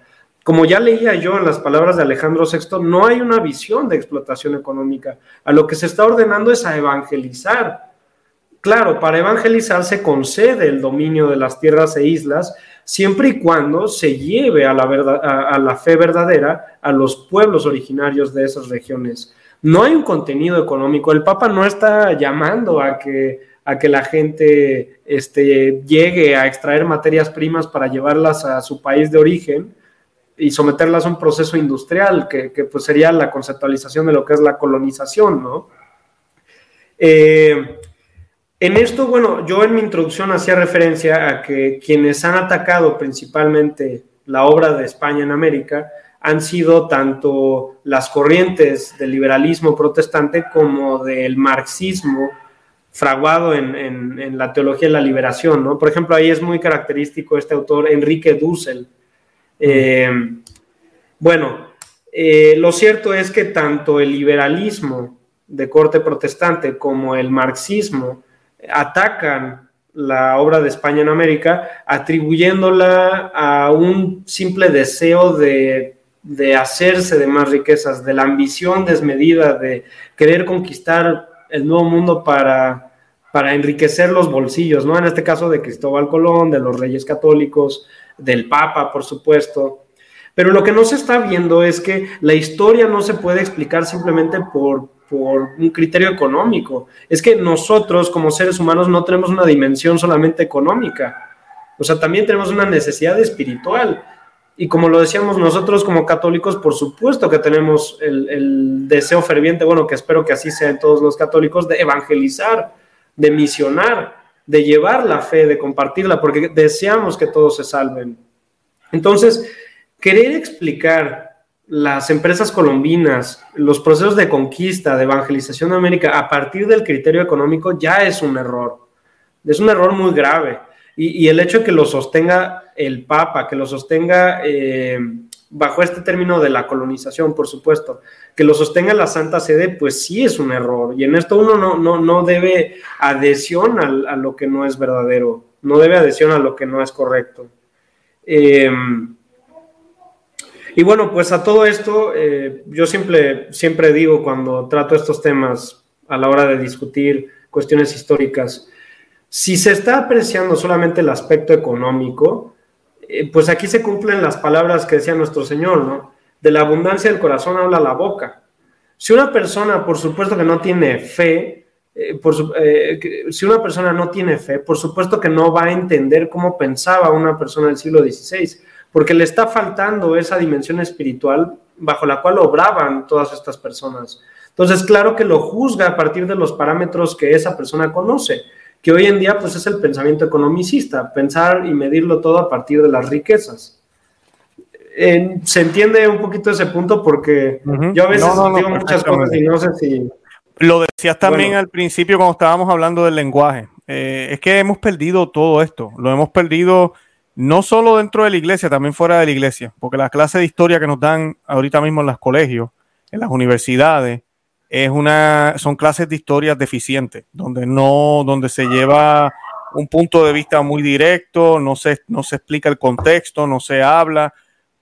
Como ya leía yo en las palabras de Alejandro VI, no hay una visión de explotación económica. A lo que se está ordenando es a evangelizar. Claro, para evangelizar se concede el dominio de las tierras e islas, siempre y cuando se lleve a la, verdad, a, la fe verdadera a los pueblos originarios de esas regiones. No hay un contenido económico. El Papa no está llamando a que, a que la gente este, llegue a extraer materias primas para llevarlas a su país de origen y someterlas a un proceso industrial, que, pues sería la conceptualización de lo que es la colonización, ¿no? Eh, en esto, bueno, yo en mi introducción hacía referencia a que quienes han atacado principalmente la obra de España en América han sido tanto las corrientes del liberalismo protestante como del marxismo fraguado en, la teología de la liberación, ¿no? Por ejemplo, ahí es muy característico este autor, Enrique Dussel. Eh, bueno, eh, lo cierto es que tanto el liberalismo de corte protestante como el marxismo atacan la obra de España en América, atribuyéndola a un simple deseo de, hacerse de más riquezas, de la ambición desmedida, de querer conquistar el nuevo mundo para, para enriquecer los bolsillos, ¿no? En este caso de Cristóbal Colón, de los reyes católicos, del Papa, por supuesto. Pero lo que no se está viendo es que la historia no se puede explicar simplemente por, por un criterio económico. Es que nosotros como seres humanos no tenemos una dimensión solamente económica, o sea, también tenemos una necesidad espiritual. Y como lo decíamos nosotros como católicos, por supuesto que tenemos el, deseo ferviente, bueno, que espero que así sea en todos los católicos, de evangelizar, de misionar, de llevar la fe, de compartirla, porque deseamos que todos se salven. Entonces, querer explicar las empresas colombinas, los procesos de conquista, de evangelización de América, a partir del criterio económico, ya es un error. Es un error muy grave. Y, el hecho de que lo sostenga el Papa, que lo sostenga eh, bajo este término de la colonización, por supuesto, que lo sostenga la Santa Sede, pues sí es un error. Y en esto uno no, no, no debe adhesión a, lo que no es verdadero, no debe adhesión a lo que no es correcto. Eh, y bueno, pues a todo esto, eh, yo siempre, siempre digo cuando trato estos temas a la hora de discutir cuestiones históricas, si se está apreciando solamente el aspecto económico, eh, pues aquí se cumplen las palabras que decía nuestro Señor, ¿no? De la abundancia del corazón habla la boca. Si una persona, por supuesto que no tiene fe, eh, por si una persona no tiene fe, por supuesto que no va a entender cómo pensaba una persona del siglo XVI porque le está faltando esa dimensión espiritual bajo la cual obraban todas estas personas. Entonces, claro que lo juzga a partir de los parámetros que esa persona conoce, que hoy en día pues es el pensamiento economicista, pensar y medirlo todo a partir de las riquezas. se entiende un poquito ese punto porque yo a veces digo muchas cosas y no sé si... Lo decías también al principio cuando estábamos hablando del lenguaje. Eh, es que hemos perdido todo esto, lo hemos perdido no solo dentro de la iglesia, también fuera de la iglesia, porque las clases de historia que nos dan ahorita mismo en los colegios, en las universidades, es una, son clases de historia deficientes, donde no, donde se lleva un punto de vista muy directo, no se, no se explica el contexto, no se habla,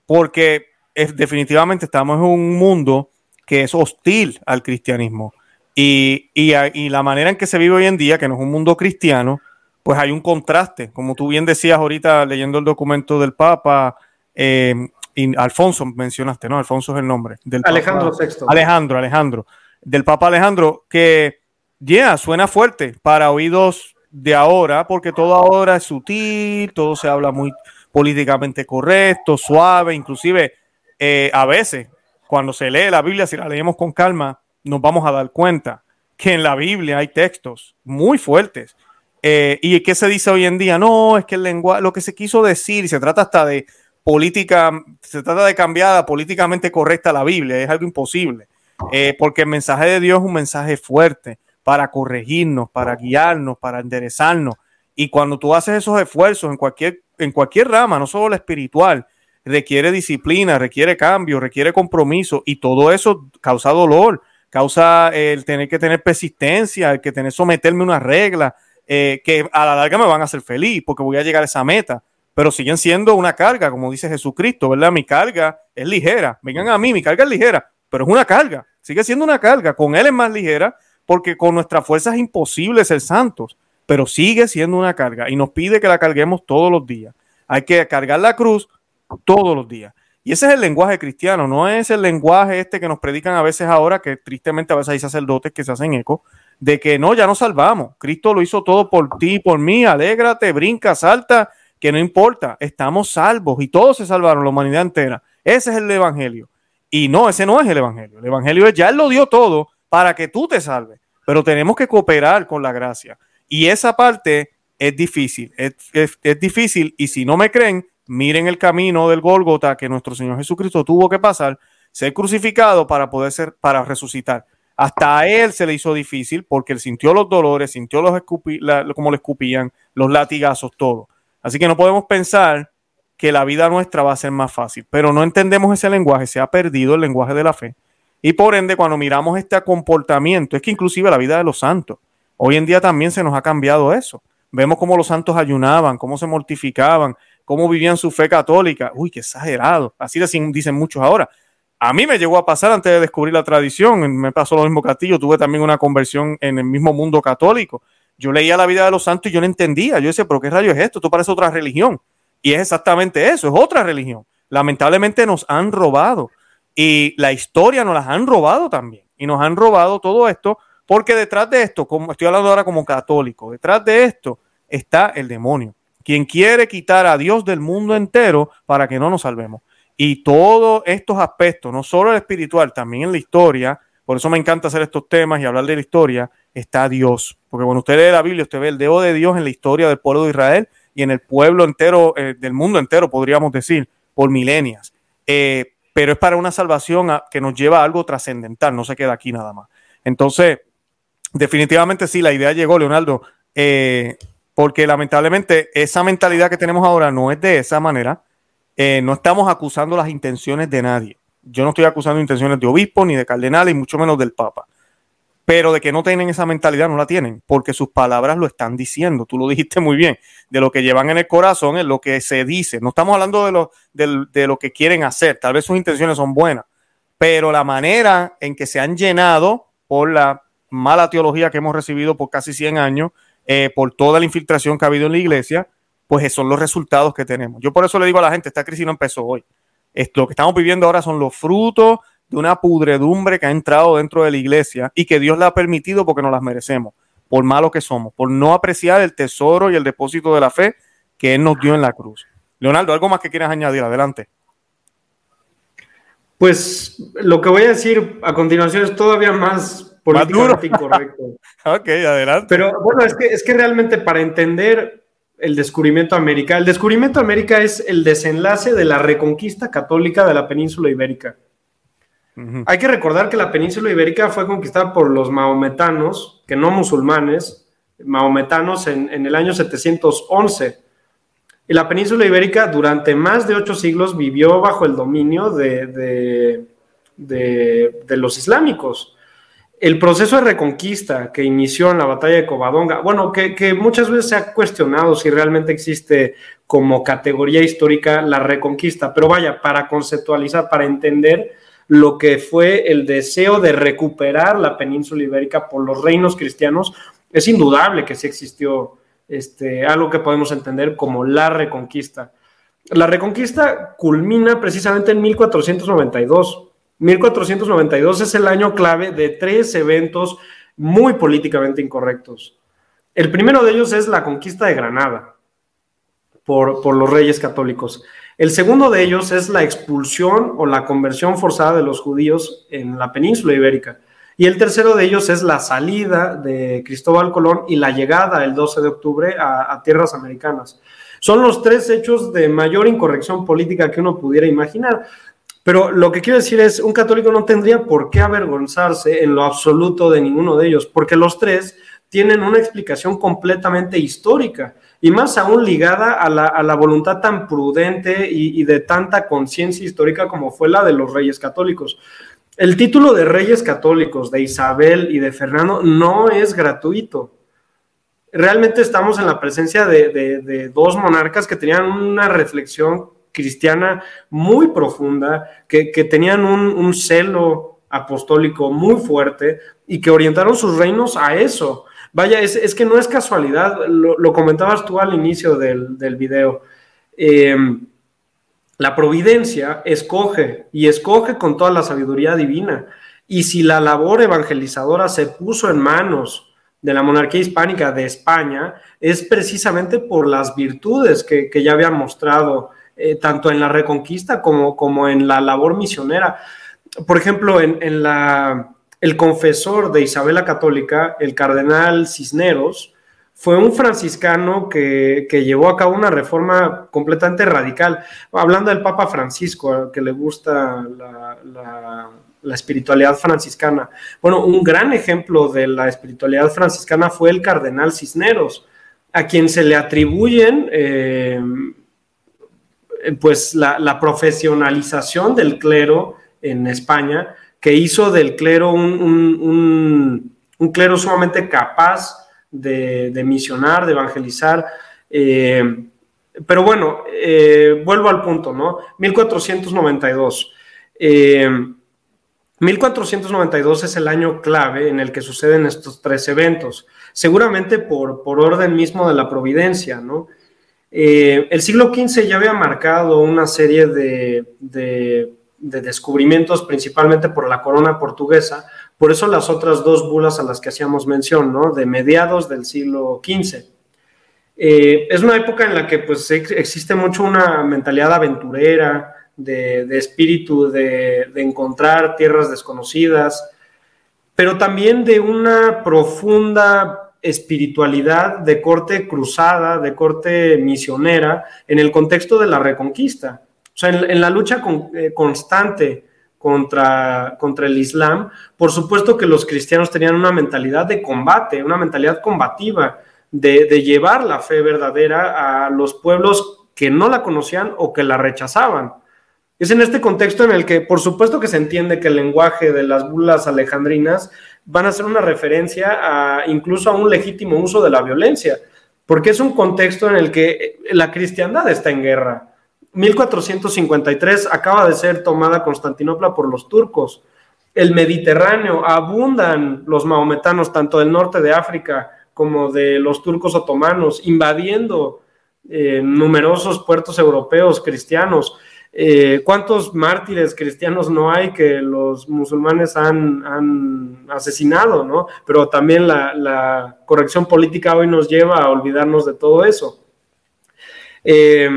porque es, definitivamente estamos en un mundo que es hostil al cristianismo. Y, y, y la manera en que se vive hoy en día, que no es un mundo cristiano, pues hay un contraste, como tú bien decías ahorita leyendo el documento del Papa, eh, y Alfonso mencionaste, ¿no? Alfonso es el nombre. Del Alejandro VI. Alejandro, Alejandro. Del Papa Alejandro, que ya suena fuerte para oídos de ahora, porque todo ahora es sutil, todo se habla muy políticamente correcto, suave, inclusive eh, a veces cuando se lee la Biblia, si la leemos con calma, nos vamos a dar cuenta que en la Biblia hay textos muy fuertes. Eh, ¿Y qué se dice hoy en día? No, es que el lenguaje, lo que se quiso decir, y se trata hasta de política, se trata de cambiar políticamente correcta la Biblia, es algo imposible, eh, porque el mensaje de Dios es un mensaje fuerte para corregirnos, para guiarnos, para enderezarnos. Y cuando tú haces esos esfuerzos en cualquier, en cualquier rama, no solo la espiritual, requiere disciplina, requiere cambio, requiere compromiso y todo eso causa dolor, causa el tener que tener persistencia, el que tener someterme a una regla, eh, que a la larga me van a hacer feliz porque voy a llegar a esa meta, pero siguen siendo una carga, como dice Jesucristo, ¿verdad? Mi carga es ligera, vengan a mí, mi carga es ligera, pero es una carga, sigue siendo una carga, con Él es más ligera porque con nuestra fuerza es imposible ser santos, pero sigue siendo una carga y nos pide que la carguemos todos los días. Hay que cargar la cruz todos los días. Y ese es el lenguaje cristiano, no es el lenguaje este que nos predican a veces ahora, que tristemente a veces hay sacerdotes que se hacen eco, de que no, ya nos salvamos. Cristo lo hizo todo por ti, por mí, alégrate, brinca, salta, que no importa, estamos salvos y todos se salvaron, la humanidad entera. Ese es el evangelio. Y no, ese no es el evangelio. El evangelio es ya Él lo dio todo para que tú te salves, pero tenemos que cooperar con la gracia. Y esa parte es difícil, es, es difícil. Y si no me creen, miren el camino del Gólgota que nuestro Señor Jesucristo tuvo que pasar, ser crucificado para poder ser, para resucitar. Hasta a él se le hizo difícil porque él sintió los dolores, sintió los escupi, como le escupían, los latigazos, todo. Así que no podemos pensar que la vida nuestra va a ser más fácil, pero no entendemos ese lenguaje, se ha perdido el lenguaje de la fe. Y por ende, cuando miramos este comportamiento, es que inclusive la vida de los santos, hoy en día también se nos ha cambiado eso. Vemos cómo los santos ayunaban, cómo se mortificaban, cómo vivían su fe católica. Uy, qué exagerado. Así dicen muchos ahora. A mí me llegó a pasar antes de descubrir la tradición, me pasó lo mismo Castillo, tuve también una conversión en el mismo mundo católico. Yo leía la vida de los santos y yo no entendía. Yo decía, pero ¿qué rayo es esto? Esto parece otra religión. Y es exactamente eso, es otra religión. Lamentablemente nos han robado y la historia nos las han robado también. Y nos han robado todo esto porque detrás de esto, como estoy hablando ahora como católico, detrás de esto está el demonio quien quiere quitar a Dios del mundo entero para que no nos salvemos. Y todos estos aspectos, no solo el espiritual, también en la historia, por eso me encanta hacer estos temas y hablar de la historia, está Dios. Porque cuando usted lee la Biblia, usted ve el dedo de Dios en la historia del pueblo de Israel y en el pueblo entero, eh, del mundo entero, podríamos decir, por milenias. Eh, pero es para una salvación que nos lleva a algo trascendental, no se queda aquí nada más. Entonces, definitivamente sí, la idea llegó, Leonardo. Eh, porque lamentablemente esa mentalidad que tenemos ahora no es de esa manera. No estamos acusando las intenciones de nadie. Yo no estoy acusando intenciones de obispo ni de cardenales, y mucho menos del papa. Pero de que no tienen esa mentalidad, no la tienen, porque sus palabras lo están diciendo. Tú lo dijiste muy bien. De lo que llevan en el corazón es lo que se dice. No estamos hablando de lo, de lo que quieren hacer. Tal vez sus intenciones son buenas, pero la manera en que se han llenado por la mala teología que hemos recibido por casi 100 años, eh, por toda la infiltración que ha habido en la iglesia, pues son los resultados que tenemos. Yo por eso le digo a la gente, esta crisis no empezó hoy. lo que estamos viviendo ahora son los frutos de una pudredumbre que ha entrado dentro de la iglesia y que Dios la ha permitido porque nos las merecemos, por malo que somos, por no apreciar el tesoro y el depósito de la fe que Él nos dio en la cruz. Leonardo, ¿algo más que quieras añadir? Adelante. Pues lo que voy a decir a continuación es todavía más políticamente (laughs) incorrecto. ok, adelante. Pero bueno, es que, es que realmente para entender el descubrimiento de América, el descubrimiento de América es el desenlace de la reconquista católica de la península ibérica. Hay que recordar que la península ibérica fue conquistada por los maometanos, que no musulmanes, maometanos en, en el año 711. Y la península ibérica durante más de ocho siglos vivió bajo el dominio de, de, de, de los islámicos el proceso de reconquista que inició en la batalla de Covadonga, bueno, que, muchas veces se ha cuestionado si realmente existe como categoría histórica la reconquista, pero vaya, para conceptualizar, para entender lo que fue el deseo de recuperar la península ibérica por los reinos cristianos, es indudable que sí existió este, algo que podemos entender como la reconquista. La reconquista culmina precisamente en 1492 1492 es el año clave de tres eventos muy políticamente incorrectos. El primero de ellos es la conquista de Granada por, los reyes católicos. El segundo de ellos es la expulsión o la conversión forzada de los judíos en la península ibérica. Y el tercero de ellos es la salida de Cristóbal Colón y la llegada el 12 de octubre a, tierras americanas. Son los tres hechos de mayor incorrección política que uno pudiera imaginar. Pero lo que quiero decir es, un católico no tendría por qué avergonzarse en lo absoluto de ninguno de ellos, porque los tres tienen una explicación completamente histórica y más aún ligada a la, voluntad tan prudente y, de tanta conciencia histórica como fue la de los reyes católicos. El título de reyes católicos de Isabel y de Fernando no es gratuito. Realmente estamos en la presencia de, dos monarcas que tenían una reflexión cristiana muy profunda, que, tenían un, celo apostólico muy fuerte y que orientaron sus reinos a eso. Vaya, es, que no es casualidad, lo, comentabas tú al inicio del, del video. Eh, la providencia escoge y escoge con toda la sabiduría divina. Y si la labor evangelizadora se puso en manos de la monarquía hispánica de España, es precisamente por las virtudes que, ya habían mostrado, eh, tanto en la reconquista como, como en la labor misionera. Por ejemplo, en, en la, el confesor de Isabel la Católica, el cardenal Cisneros, fue un franciscano que, llevó a cabo una reforma completamente radical. Hablando del Papa Francisco, que le gusta la, espiritualidad franciscana. Bueno, un gran ejemplo de la espiritualidad franciscana fue el cardenal Cisneros, a quien se le atribuyen eh, pues la, profesionalización del clero en España, que hizo del clero un clero sumamente capaz de, misionar, de evangelizar. Eh, pero bueno, eh, vuelvo al punto, ¿no? 1492. 1492 eh, es el año clave en el que suceden estos tres eventos, seguramente por, por orden mismo de la providencia, ¿no? el siglo XV ya había marcado una serie de, de, de, descubrimientos, principalmente por la corona portuguesa, por eso las otras dos bulas a las que hacíamos mención, ¿no? De mediados del siglo XV. Eh, es una época en la que pues existe mucho una mentalidad aventurera, de, espíritu de, encontrar tierras desconocidas, pero también de una profunda espiritualidad de corte cruzada, de corte misionera, en el contexto de la reconquista. O sea, en, la lucha eh, constante contra, contra el Islam, por supuesto que los cristianos tenían una mentalidad de combate, una mentalidad combativa, de, llevar la fe verdadera a los pueblos que no la conocían o que la rechazaban. Es en este contexto en el que, por supuesto que se entiende que el lenguaje de las bulas alejandrinas van a ser una referencia a incluso a un legítimo uso de la violencia, porque es un contexto en el que la cristiandad está en guerra. 1453 acaba de ser tomada Constantinopla por los turcos. El Mediterráneo, abundan los maometanos tanto del norte de África como de los turcos otomanos, invadiendo eh, numerosos puertos europeos cristianos. Eh, ¿Cuántos mártires cristianos no hay que los musulmanes han, asesinado? ¿no? Pero también la, corrección política hoy nos lleva a olvidarnos de todo eso. Eh,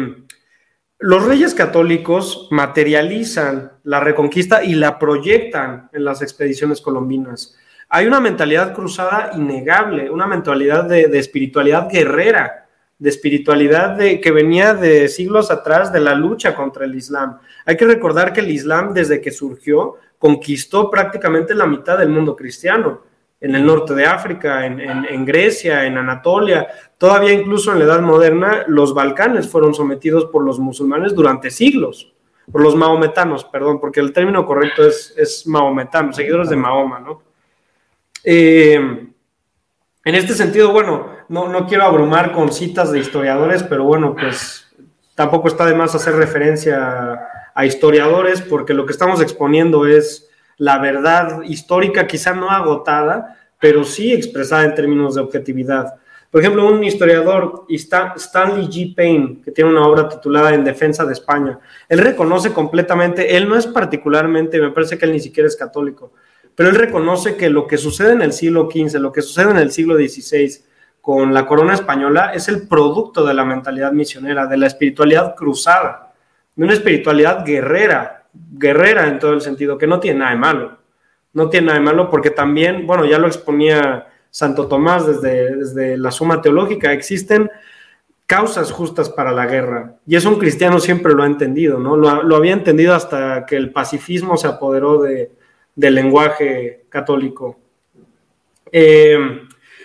los reyes católicos materializan la reconquista y la proyectan en las expediciones colombinas. Hay una mentalidad cruzada innegable, una mentalidad de, espiritualidad guerrera, de espiritualidad que venía de siglos atrás de la lucha contra el Islam. Hay que recordar que el Islam desde que surgió conquistó prácticamente la mitad del mundo cristiano en el norte de África, en, Grecia, en Anatolia, todavía incluso en la Edad Moderna, los Balcanes fueron sometidos por los musulmanes durante siglos, por los mahometanos, perdón, porque el término correcto es, es mahometano, seguidores de Mahoma, ¿no? Eh, en este sentido, bueno, no, no quiero abrumar con citas de historiadores, pero bueno, pues tampoco está de más hacer referencia a historiadores, porque lo que estamos exponiendo es la verdad histórica, quizá no agotada, pero sí expresada en términos de objetividad. Por ejemplo, un historiador, Stanley G. Payne, que tiene una obra titulada En Defensa de España, él reconoce completamente, él no es particularmente, me parece que él ni siquiera es católico, pero él reconoce que lo que sucede en el siglo XV, lo que sucede en el siglo XVI con la corona española es el producto de la mentalidad misionera, de la espiritualidad cruzada de una espiritualidad guerrera, guerrera en todo el sentido, que no tiene nada de malo. No tiene nada de malo porque también, bueno, ya lo exponía Santo Tomás desde, desde la suma teológica, existen causas justas para la guerra. Y eso un cristiano siempre lo ha entendido, ¿no? Lo, había entendido hasta que el pacifismo se apoderó de, del lenguaje católico. Eh,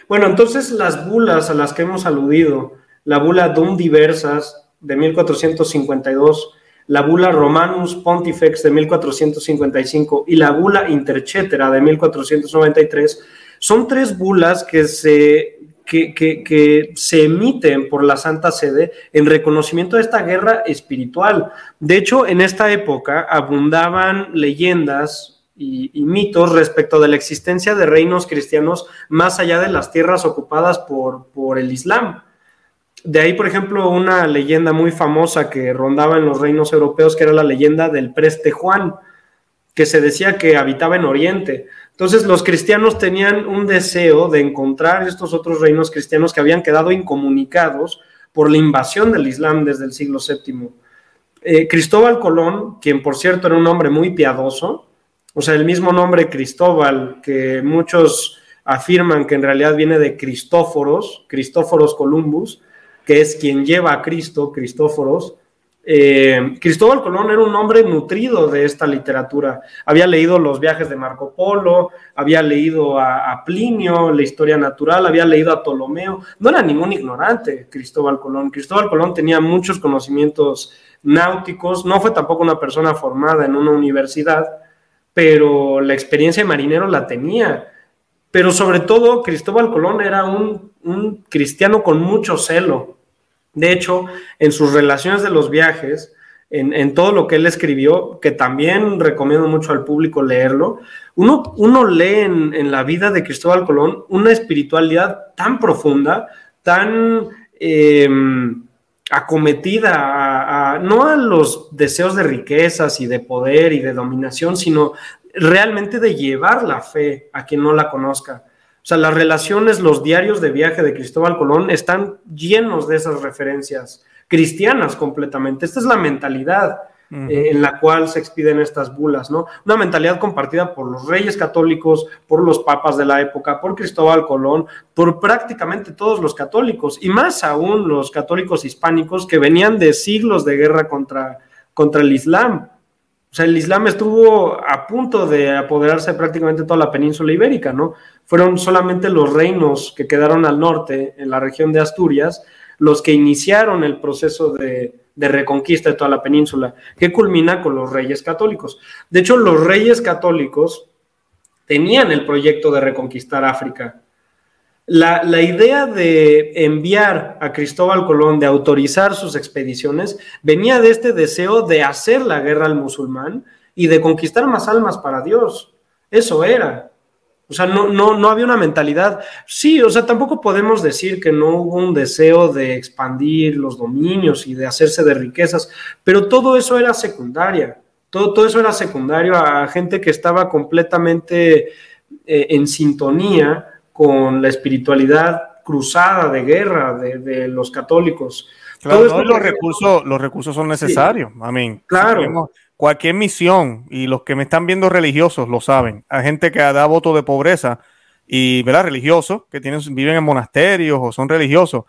bueno, entonces las bulas a las que hemos aludido, la bula Dum Diversas de 1452, la bula Romanus Pontifex de 1455 y la bula Intercetera de 1493, son tres bulas que se que, se emiten por la Santa Sede en reconocimiento de esta guerra espiritual. De hecho, en esta época abundaban leyendas y, mitos respecto de la existencia de reinos cristianos más allá de las tierras ocupadas por, por el Islam. De ahí, por ejemplo, una leyenda muy famosa que rondaba en los reinos europeos, que era la leyenda del preste Juan, que se decía que habitaba en Oriente. Entonces los cristianos tenían un deseo de encontrar estos otros reinos cristianos que habían quedado incomunicados por la invasión del Islam desde el siglo VII. Eh, Cristóbal Colón, quien por cierto era un hombre muy piadoso, o sea, el mismo nombre Cristóbal que muchos afirman que en realidad viene de Cristóforos, Cristóforos Columbus, que es quien lleva a Cristo, Cristóforos, eh, Cristóbal Colón era un hombre nutrido de esta literatura. Había leído los viajes de Marco Polo, había leído a, Plinio, la historia natural, había leído a Ptolomeo. No era ningún ignorante Cristóbal Colón. Cristóbal Colón tenía muchos conocimientos náuticos, no fue tampoco una persona formada en una universidad, pero la experiencia de marinero la tenía. Pero sobre todo, Cristóbal Colón era un cristiano con mucho celo de hecho, en sus relaciones de los viajes, en, todo lo que él escribió, que también recomiendo mucho al público leerlo, uno, uno lee en, la vida de Cristóbal Colón una espiritualidad tan profunda, tan em, acometida no a los deseos de riquezas y de poder y de dominación, sino realmente de llevar la fe a quien no la conozca. O sea, las relaciones, los diarios de viaje de Cristóbal Colón están llenos de esas referencias cristianas completamente. Esta es la mentalidad eh, en la cual se expiden estas bulas, ¿no? Una mentalidad compartida por los reyes católicos, por los papas de la época, por Cristóbal Colón, por prácticamente todos los católicos, y más aún los católicos hispánicos que venían de siglos de guerra contra, contra el Islam. O sea, el Islam estuvo a punto de apoderarse de prácticamente toda la península ibérica, ¿no? Fueron solamente los reinos que quedaron al norte, en la región de Asturias, los que iniciaron el proceso de, reconquista de toda la península, que culmina con los reyes católicos. De hecho, los reyes católicos tenían el proyecto de reconquistar África. La, idea de enviar a Cristóbal Colón, de autorizar sus expediciones, venía de este deseo de hacer la guerra al musulmán y de conquistar más almas para Dios. Eso era. O sea, no, no, no había una mentalidad. Sí, o sea, tampoco podemos decir que no hubo un deseo de expandir los dominios y de hacerse de riquezas, pero todo eso era secundaria. Todo, todo eso era secundario a gente que estaba completamente eh, en sintonía con la espiritualidad cruzada de guerra de, los católicos. Claro, los, recursos, los recursos son necesarios. Amén. Claro. cualquier misión, y los que me están viendo religiosos lo saben, hay gente que da voto de pobreza y, ¿verdad? Religiosos, que tienen, viven en monasterios o son religiosos,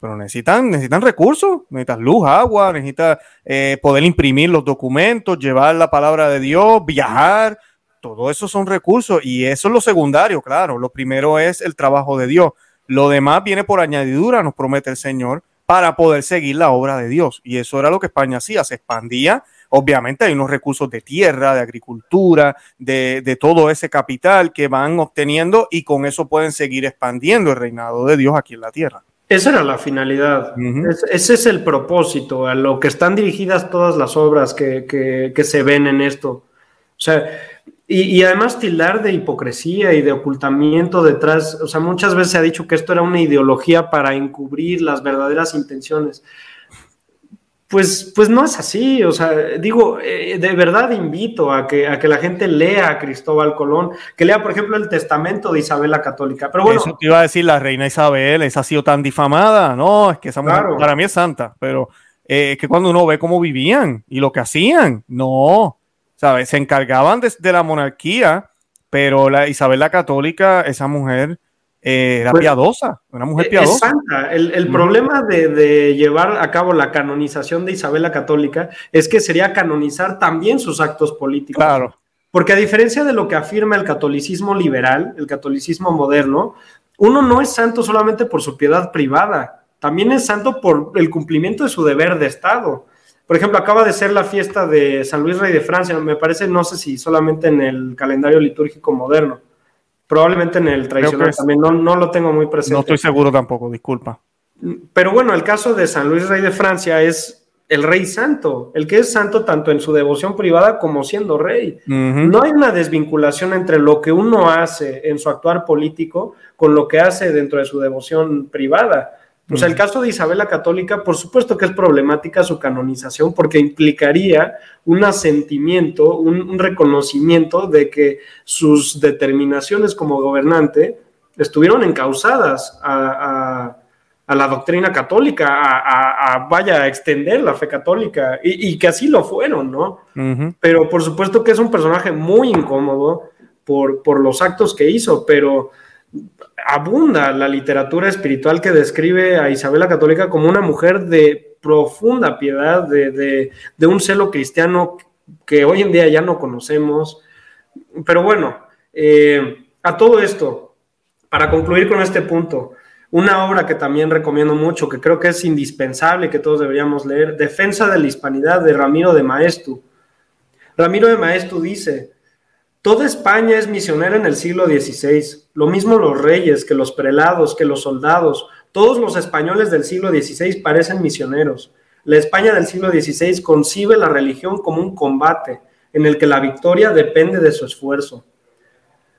pero necesitan, necesitan recursos, necesitan luz, agua, necesitan eh, poder imprimir los documentos, llevar la palabra de Dios, viajar, todo eso son recursos y eso es lo secundario, claro. Lo primero es el trabajo de Dios. Lo demás viene por añadidura, nos promete el Señor, para poder seguir la obra de Dios. Y eso era lo que España hacía, se expandía. Obviamente hay unos recursos de tierra, de agricultura, de, todo ese capital que van obteniendo y con eso pueden seguir expandiendo el reinado de Dios aquí en la tierra. Esa era la finalidad, ese es el propósito, a lo que están dirigidas todas las obras que, que se ven en esto. O sea, y, además tildar de hipocresía y de ocultamiento detrás, o sea, muchas veces se ha dicho que esto era una ideología para encubrir las verdaderas intenciones. Pues, pues no es así, o sea, digo, eh, de verdad invito a que, a que la gente lea a Cristóbal Colón, que lea, por ejemplo, el testamento de Isabel la Católica. Pero bueno, Eso te iba a decir la reina Isabel, esa ha sido tan difamada, no, es que esa mujer para mí es santa, pero eh, que cuando uno ve cómo vivían y lo que hacían, no, ¿sabes? Se encargaban de, la monarquía, pero la Isabel la Católica, esa mujer eh, era pues, piadosa, una mujer piadosa. El, problema de, llevar a cabo la canonización de Isabel la Católica es que sería canonizar también sus actos políticos. Claro. Porque a diferencia de lo que afirma el catolicismo liberal, el catolicismo moderno, uno no es santo solamente por su piedad privada, también es santo por el cumplimiento de su deber de Estado. Por ejemplo, acaba de ser la fiesta de San Luis Rey de Francia, me parece, no sé si solamente en el calendario litúrgico moderno, probablemente en el tradicional también, no, no lo tengo muy presente. No estoy seguro tampoco, disculpa. Pero bueno, el caso de San Luis Rey de Francia es el rey santo, el que es santo tanto en su devoción privada como siendo rey. No hay una desvinculación entre lo que uno hace en su actuar político con lo que hace dentro de su devoción privada. O sea, el caso de Isabel la Católica, por supuesto que es problemática su canonización porque implicaría un asentimiento, un, reconocimiento de que sus determinaciones como gobernante estuvieron encausadas a a la doctrina católica, a, vaya a extender la fe católica, y, que así lo fueron, ¿no? Pero por supuesto que es un personaje muy incómodo por, por los actos que hizo, pero abunda la literatura espiritual que describe a Isabel la Católica como una mujer de profunda piedad, de, un celo cristiano que hoy en día ya no conocemos. Pero bueno, eh, a todo esto, para concluir con este punto, una obra que también recomiendo mucho, que creo que es indispensable que todos deberíamos leer, Defensa de la Hispanidad de Ramiro de Maestu. Ramiro de Maestu dice, Toda España es misionera en el siglo XVI, lo mismo los reyes, que los prelados, que los soldados, todos los españoles del siglo XVI parecen misioneros. La España del siglo XVI concibe la religión como un combate en el que la victoria depende de su esfuerzo.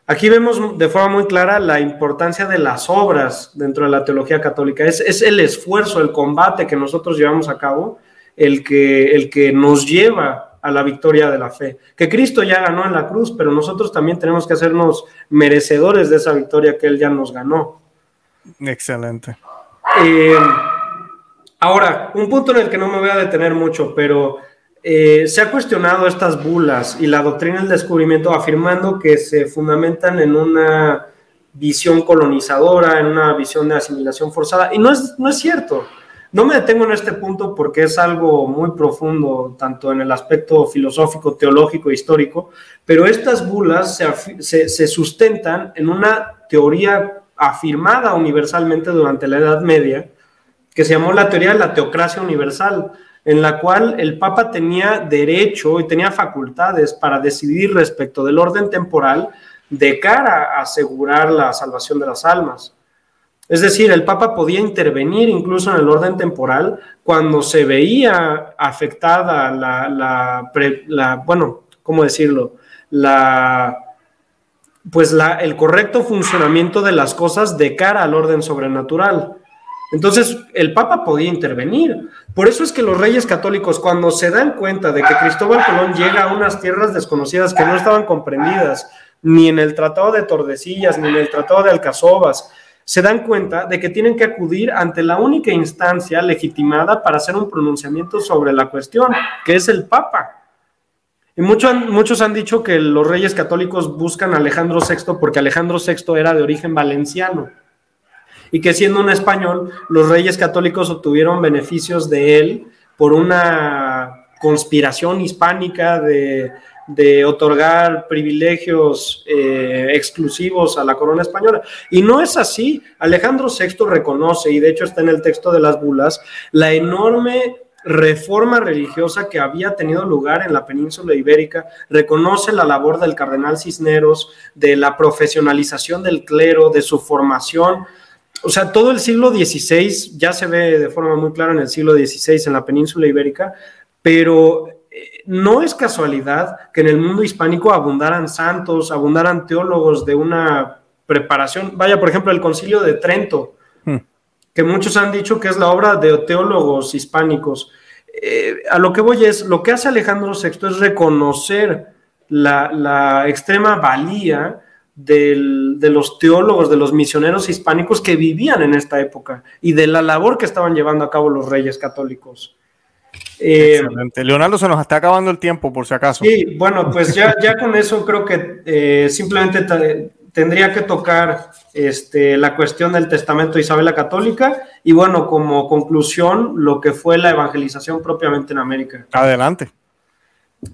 Aquí vemos de forma muy clara la importancia de las obras dentro de la teología católica. Es, el esfuerzo, el combate que nosotros llevamos a cabo el que, el que nos lleva a la victoria de la fe. Que Cristo ya ganó en la cruz, pero nosotros también tenemos que hacernos merecedores de esa victoria que Él ya nos ganó. Excelente. Eh, ahora, un punto en el que no me voy a detener mucho, pero eh, se ha cuestionado estas bulas y la doctrina del descubrimiento afirmando que se fundamentan en una visión colonizadora, en una visión de asimilación forzada. Y no es, no es cierto. No me detengo en este punto porque es algo muy profundo, tanto en el aspecto filosófico, teológico histórico, pero estas bulas se, se sustentan en una teoría afirmada universalmente durante la Edad Media, que se llamó la teoría de la teocracia universal, en la cual el Papa tenía derecho y tenía facultades para decidir respecto del orden temporal de cara a asegurar la salvación de las almas. Es decir, el Papa podía intervenir incluso en el orden temporal cuando se veía afectada la, bueno, ¿cómo decirlo? La, pues la, el correcto funcionamiento de las cosas de cara al orden sobrenatural. Entonces, el Papa podía intervenir. Por eso es que los reyes católicos, cuando se dan cuenta de que Cristóbal Colón llega a unas tierras desconocidas que no estaban comprendidas ni en el Tratado de Tordesillas, ni en el Tratado de Alcazobas, se dan cuenta de que tienen que acudir ante la única instancia legitimada para hacer un pronunciamiento sobre la cuestión, que es el Papa. Y muchos han dicho que los reyes católicos buscan a Alejandro VI porque Alejandro VI era de origen valenciano y que siendo un español, los reyes católicos obtuvieron beneficios de él por una conspiración hispánica de, otorgar privilegios eh, exclusivos a la corona española. Y no es así. Alejandro VI reconoce, y de hecho está en el texto de las bulas, la enorme reforma religiosa que había tenido lugar en la península ibérica, reconoce la labor del cardenal Cisneros, de la profesionalización del clero, de su formación o sea, todo el siglo XVI ya se ve de forma muy clara en el siglo XVI en la península ibérica, pero no es casualidad que en el mundo hispánico abundaran santos, abundaran teólogos de una preparación. Vaya, por ejemplo, el concilio de Trento, hmm. que muchos han dicho que es la obra de teólogos hispánicos. Eh, a lo que voy es, lo que hace Alejandro VI es reconocer la, la extrema valía de los teólogos, de los misioneros hispánicos que vivían en esta época y de la labor que estaban llevando a cabo los reyes católicos. Eh. Leonardo, se nos está acabando el tiempo, por si acaso. Sí, bueno, pues ya, ya con eso creo que eh, simplemente tendría que tocar este, la cuestión del testamento de Isabel la Católica y bueno, como conclusión, lo que fue la evangelización propiamente en América. Adelante.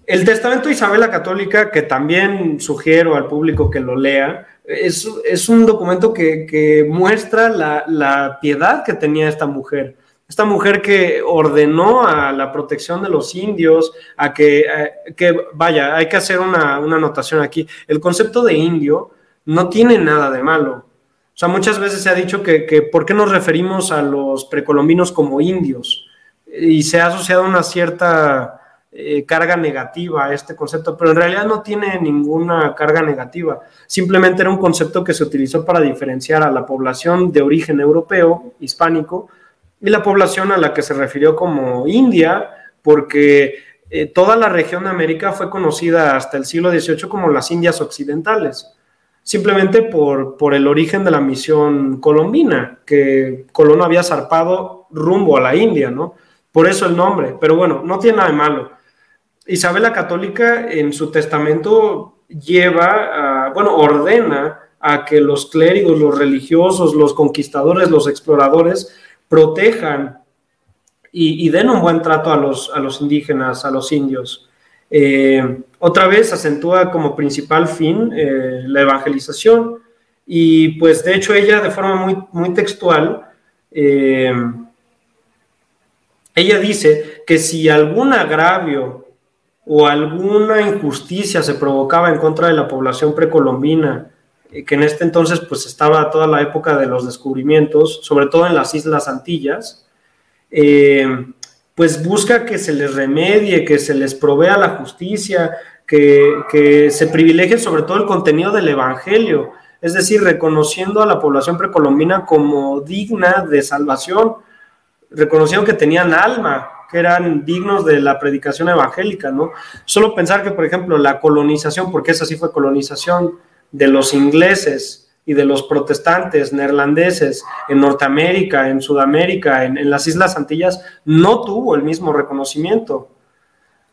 El testamento de Isabel la Católica, que también sugiero al público que lo lea, es, es un documento que, que muestra la, la piedad que tenía esta mujer esta mujer que ordenó a la protección de los indios, a que, que vaya, hay que hacer una, una, anotación aquí. El concepto de indio no tiene nada de malo. O sea, muchas veces se ha dicho que, que ¿por qué nos referimos a los precolombinos como indios? Y se ha asociado una cierta eh, carga negativa a este concepto, pero en realidad no tiene ninguna carga negativa. Simplemente era un concepto que se utilizó para diferenciar a la población de origen europeo, hispánico, y la población a la que se refirió como India, porque eh, toda la región de América fue conocida hasta el siglo XVIII como las Indias Occidentales, simplemente por, por el origen de la misión colombina, que Colón había zarpado rumbo a la India, ¿no? Por eso el nombre, pero bueno, no tiene nada de malo. Isabel la Católica en su testamento lleva, bueno, ordena a que los clérigos, los religiosos, los conquistadores, los exploradores, protejan y, den un buen trato a los, a los indígenas, a los indios. Eh, otra vez acentúa como principal fin eh, la evangelización y pues de hecho ella de forma muy, muy textual, eh, ella dice que si algún agravio o alguna injusticia se provocaba en contra de la población precolombina que en este entonces pues estaba toda la época de los descubrimientos, sobre todo en las Islas Antillas, eh, pues busca que se les remedie, que se les provea la justicia, que, que, se privilegie sobre todo el contenido del Evangelio, es decir, reconociendo a la población precolombina como digna de salvación, reconociendo que tenían alma, que eran dignos de la predicación evangélica, ¿no? Solo pensar que, por ejemplo, la colonización, porque esa sí fue colonización, de los ingleses y de los protestantes neerlandeses en Norteamérica, en Sudamérica, en, las Islas Antillas, no tuvo el mismo reconocimiento.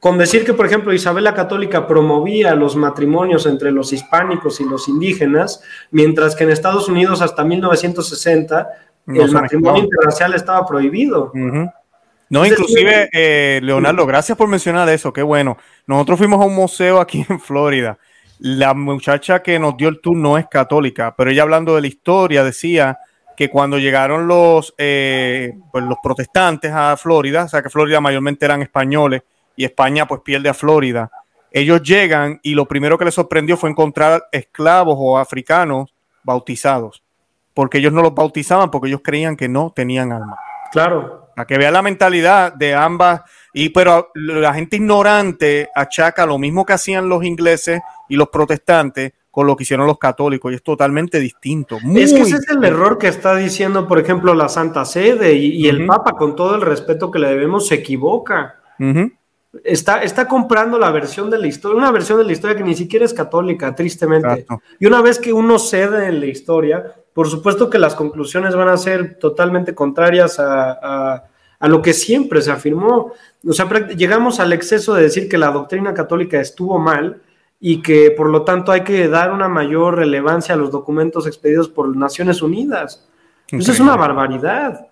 Con decir que, por ejemplo, Isabel la Católica promovía los matrimonios entre los hispánicos y los indígenas, mientras que en Estados Unidos hasta 1960 el matrimonio internacional estaba prohibido. No, inclusive, eh, Leonardo, gracias por mencionar eso, qué bueno. Nosotros fuimos a un museo aquí en Florida la muchacha que nos dio el tour no es católica, pero ella hablando de la historia decía que cuando llegaron los, eh, pues los protestantes a Florida, o sea que Florida mayormente eran españoles y España pues pierde a Florida, ellos llegan y lo primero que les sorprendió fue encontrar esclavos o africanos bautizados, porque ellos no los bautizaban porque ellos creían que no tenían alma. Claro. Para que vea la mentalidad de ambas, y pero la gente ignorante achaca lo mismo que hacían los ingleses y los protestantes con lo que hicieron los católicos y es totalmente distinto. es que ese es el error que está diciendo, por ejemplo, la Santa Sede y, el Papa, con todo el respeto que le debemos, se equivoca. está, está comprando la versión de la historia, una versión de la historia que ni siquiera es católica, tristemente. Y una vez que uno cede en la historia, por supuesto que las conclusiones van a ser totalmente contrarias a, a lo que siempre se afirmó. O sea, llegamos al exceso de decir que la doctrina católica estuvo mal y que por lo tanto hay que dar una mayor relevancia a los documentos expedidos por Naciones Unidas. Eso es una barbaridad.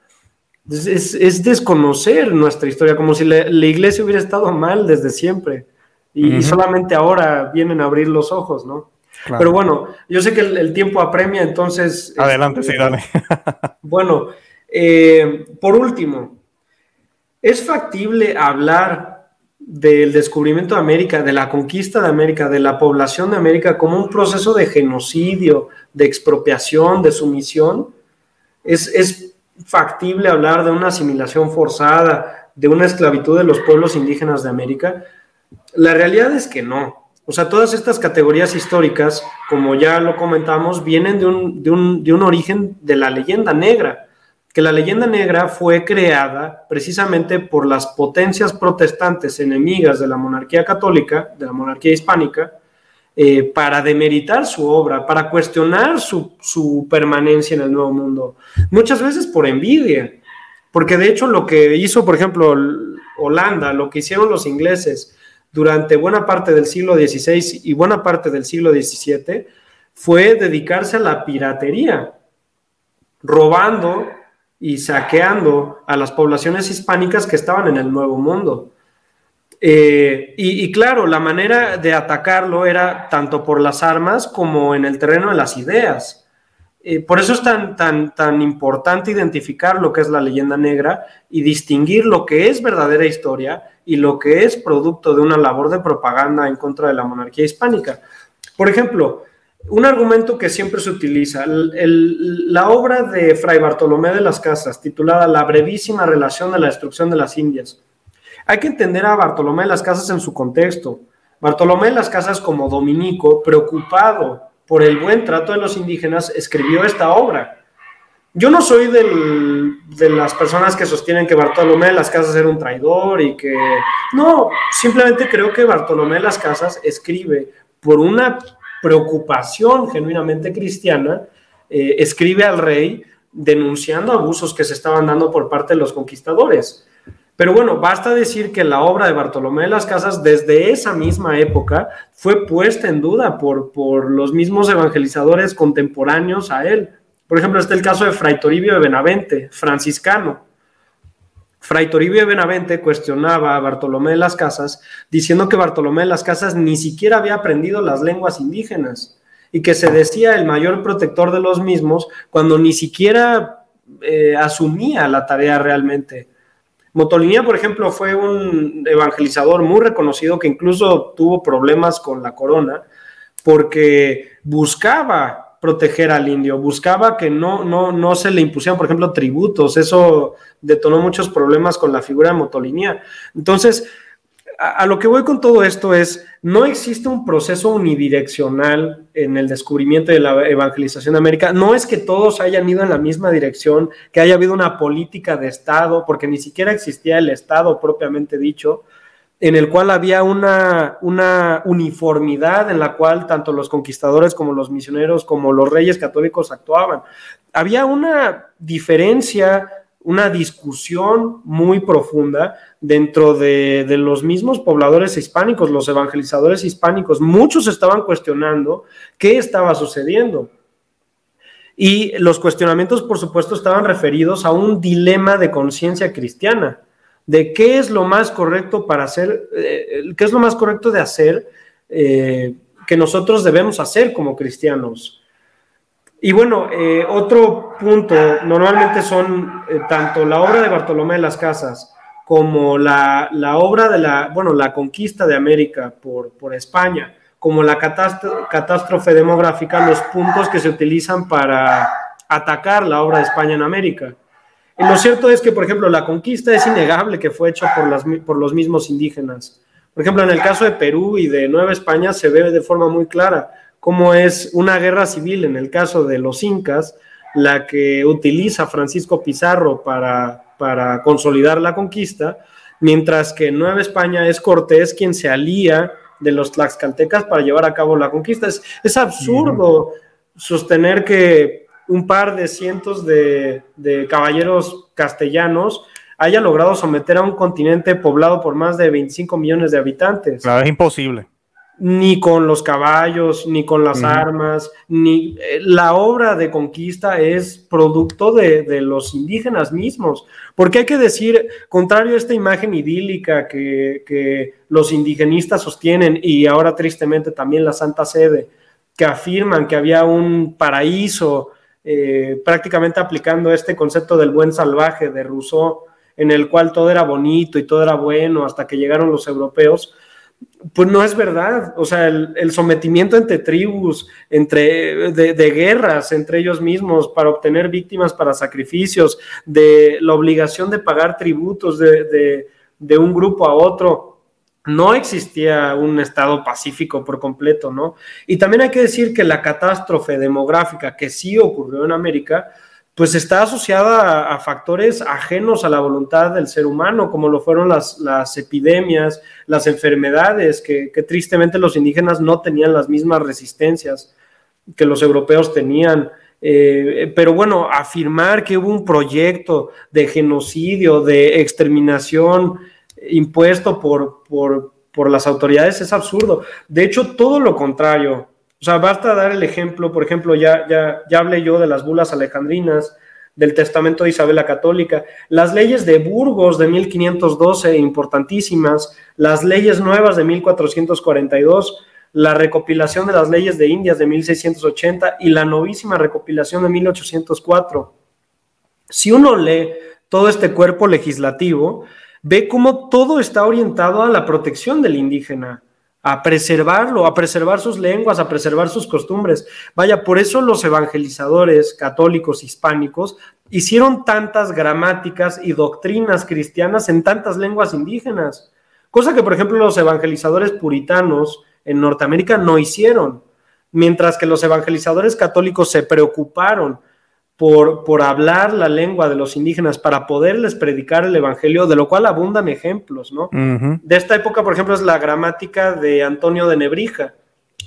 Es, desconocer nuestra historia, como si la, iglesia hubiera estado mal desde siempre y, solamente ahora vienen a abrir los ojos, ¿no? Pero bueno, yo sé que el, tiempo apremia, entonces... Adelante, sí, dale. (laughs) bueno, eh, por último, ¿es factible hablar del descubrimiento de América, de la conquista de América, de la población de América como un proceso de genocidio, de expropiación, de sumisión, es, factible hablar de una asimilación forzada, de una esclavitud de los pueblos indígenas de América. La realidad es que no. O sea, todas estas categorías históricas, como ya lo comentamos, vienen de un, de un, de un origen de la leyenda negra que la leyenda negra fue creada precisamente por las potencias protestantes enemigas de la monarquía católica, de la monarquía hispánica, eh, para demeritar su obra, para cuestionar su, permanencia en el Nuevo Mundo. Muchas veces por envidia, porque de hecho lo que hizo, por ejemplo, Holanda, lo que hicieron los ingleses durante buena parte del siglo XVI y buena parte del siglo XVII fue dedicarse a la piratería, robando y saqueando a las poblaciones hispánicas que estaban en el Nuevo Mundo. Eh, y, claro, la manera de atacarlo era tanto por las armas como en el terreno de las ideas. Eh, por eso es tan, tan, tan importante identificar lo que es la leyenda negra y distinguir lo que es verdadera historia y lo que es producto de una labor de propaganda en contra de la monarquía hispánica. Por ejemplo, un argumento que siempre se utiliza, la obra de Fray Bartolomé de las Casas, titulada La brevísima relación de la destrucción de las Indias. Hay que entender a Bartolomé de las Casas en su contexto. Bartolomé de las Casas, como dominico, preocupado por el buen trato de los indígenas, escribió esta obra. Yo no soy de las personas que sostienen que Bartolomé de las Casas era un traidor y que... No, simplemente creo que Bartolomé de las Casas escribe por una preocupación genuinamente cristiana, eh, escribe al rey denunciando abusos que se estaban dando por parte de los conquistadores. Pero bueno, basta decir que la obra de Bartolomé de las Casas desde esa misma época fue puesta en duda por, por los mismos evangelizadores contemporáneos a él. Por ejemplo, está el caso de Fray Toribio de Benavente, franciscano, Fray Toribio de Benavente cuestionaba a Bartolomé de las Casas diciendo que Bartolomé de las Casas ni siquiera había aprendido las lenguas indígenas y que se decía el mayor protector de los mismos cuando ni siquiera eh, asumía la tarea realmente. Motolinía, por ejemplo, fue un evangelizador muy reconocido que incluso tuvo problemas con la corona porque buscaba proteger al indio, buscaba que no, no, no se le impusieran, por ejemplo, tributos, eso detonó muchos problemas con la figura de Motolinía. Entonces, a, lo que voy con todo esto es, no existe un proceso unidireccional en el descubrimiento de la evangelización de América. No es que todos hayan ido en la misma dirección, que haya habido una política de Estado, porque ni siquiera existía el Estado propiamente dicho, en el cual había una, una, uniformidad en la cual tanto los conquistadores como los misioneros como los reyes católicos actuaban. Había una diferencia, una discusión muy profunda dentro de, los mismos pobladores hispánicos, los evangelizadores hispánicos. Muchos estaban cuestionando qué estaba sucediendo. Y los cuestionamientos, por supuesto, estaban referidos a un dilema de conciencia cristiana de qué es lo más correcto para hacer, eh, qué es lo más correcto de hacer eh, que nosotros debemos hacer como cristianos. Y bueno, eh, otro punto, normalmente son tanto la obra de Bartolomé de las Casas como la, obra de la, bueno, la conquista de América por, por España, como la catástrofe demográfica, los puntos que se utilizan para atacar la obra de España en América. Y lo cierto es que, por ejemplo, la conquista es innegable que fue hecha por, las, por los mismos indígenas. Por ejemplo, en el caso de Perú y de Nueva España se ve de forma muy clara cómo es una guerra civil en el caso de los incas la que utiliza Francisco Pizarro para, para consolidar la conquista, mientras que en Nueva España es Cortés quien se alía de los tlaxcaltecas para llevar a cabo la conquista. Es, es absurdo sostener que un par de cientos de, caballeros castellanos haya logrado someter a un continente poblado por más de 25 millones de habitantes. Claro, es imposible. Ni con los caballos, ni con las armas, ni eh, la obra de conquista es producto de, los indígenas mismos. Porque hay que decir, contrario a esta imagen idílica que, que los indigenistas sostienen y ahora tristemente también la Santa Sede, que afirman que había un paraíso eh, prácticamente aplicando este concepto del buen salvaje de Rousseau, en el cual todo era bonito y todo era bueno hasta que llegaron los europeos, pues no es verdad. O sea, el, sometimiento entre tribus, entre, de, guerras entre ellos mismos para obtener víctimas para sacrificios, de la obligación de pagar tributos de, de un grupo a otro, no existía un estado pacífico por completo, ¿no? Y también hay que decir que la catástrofe demográfica que sí ocurrió en América, pues está asociada a, factores ajenos a la voluntad del ser humano, como lo fueron las, epidemias, las enfermedades, que, tristemente los indígenas no tenían las mismas resistencias que los europeos tenían. Eh, pero bueno, afirmar que hubo un proyecto de genocidio, de exterminación, impuesto por, por, por las autoridades es absurdo. De hecho, todo lo contrario. O sea, basta dar el ejemplo, por ejemplo, ya, ya, ya hablé yo de las bulas alejandrinas, del Testamento de Isabel la Católica, las leyes de Burgos de 1512, importantísimas, las leyes nuevas de 1442, la recopilación de las leyes de Indias de 1680 y la novísima recopilación de 1804. Si uno lee todo este cuerpo legislativo, ve cómo todo está orientado a la protección del indígena, a preservarlo, a preservar sus lenguas, a preservar sus costumbres. Vaya, por eso los evangelizadores católicos hispánicos hicieron tantas gramáticas y doctrinas cristianas en tantas lenguas indígenas, cosa que, por ejemplo, los evangelizadores puritanos en Norteamérica no hicieron, mientras que los evangelizadores católicos se preocuparon por, por, hablar la lengua de los indígenas para poderles predicar el evangelio, de lo cual abundan ejemplos, ¿no? De esta época, por ejemplo, es la gramática de Antonio de Nebrija.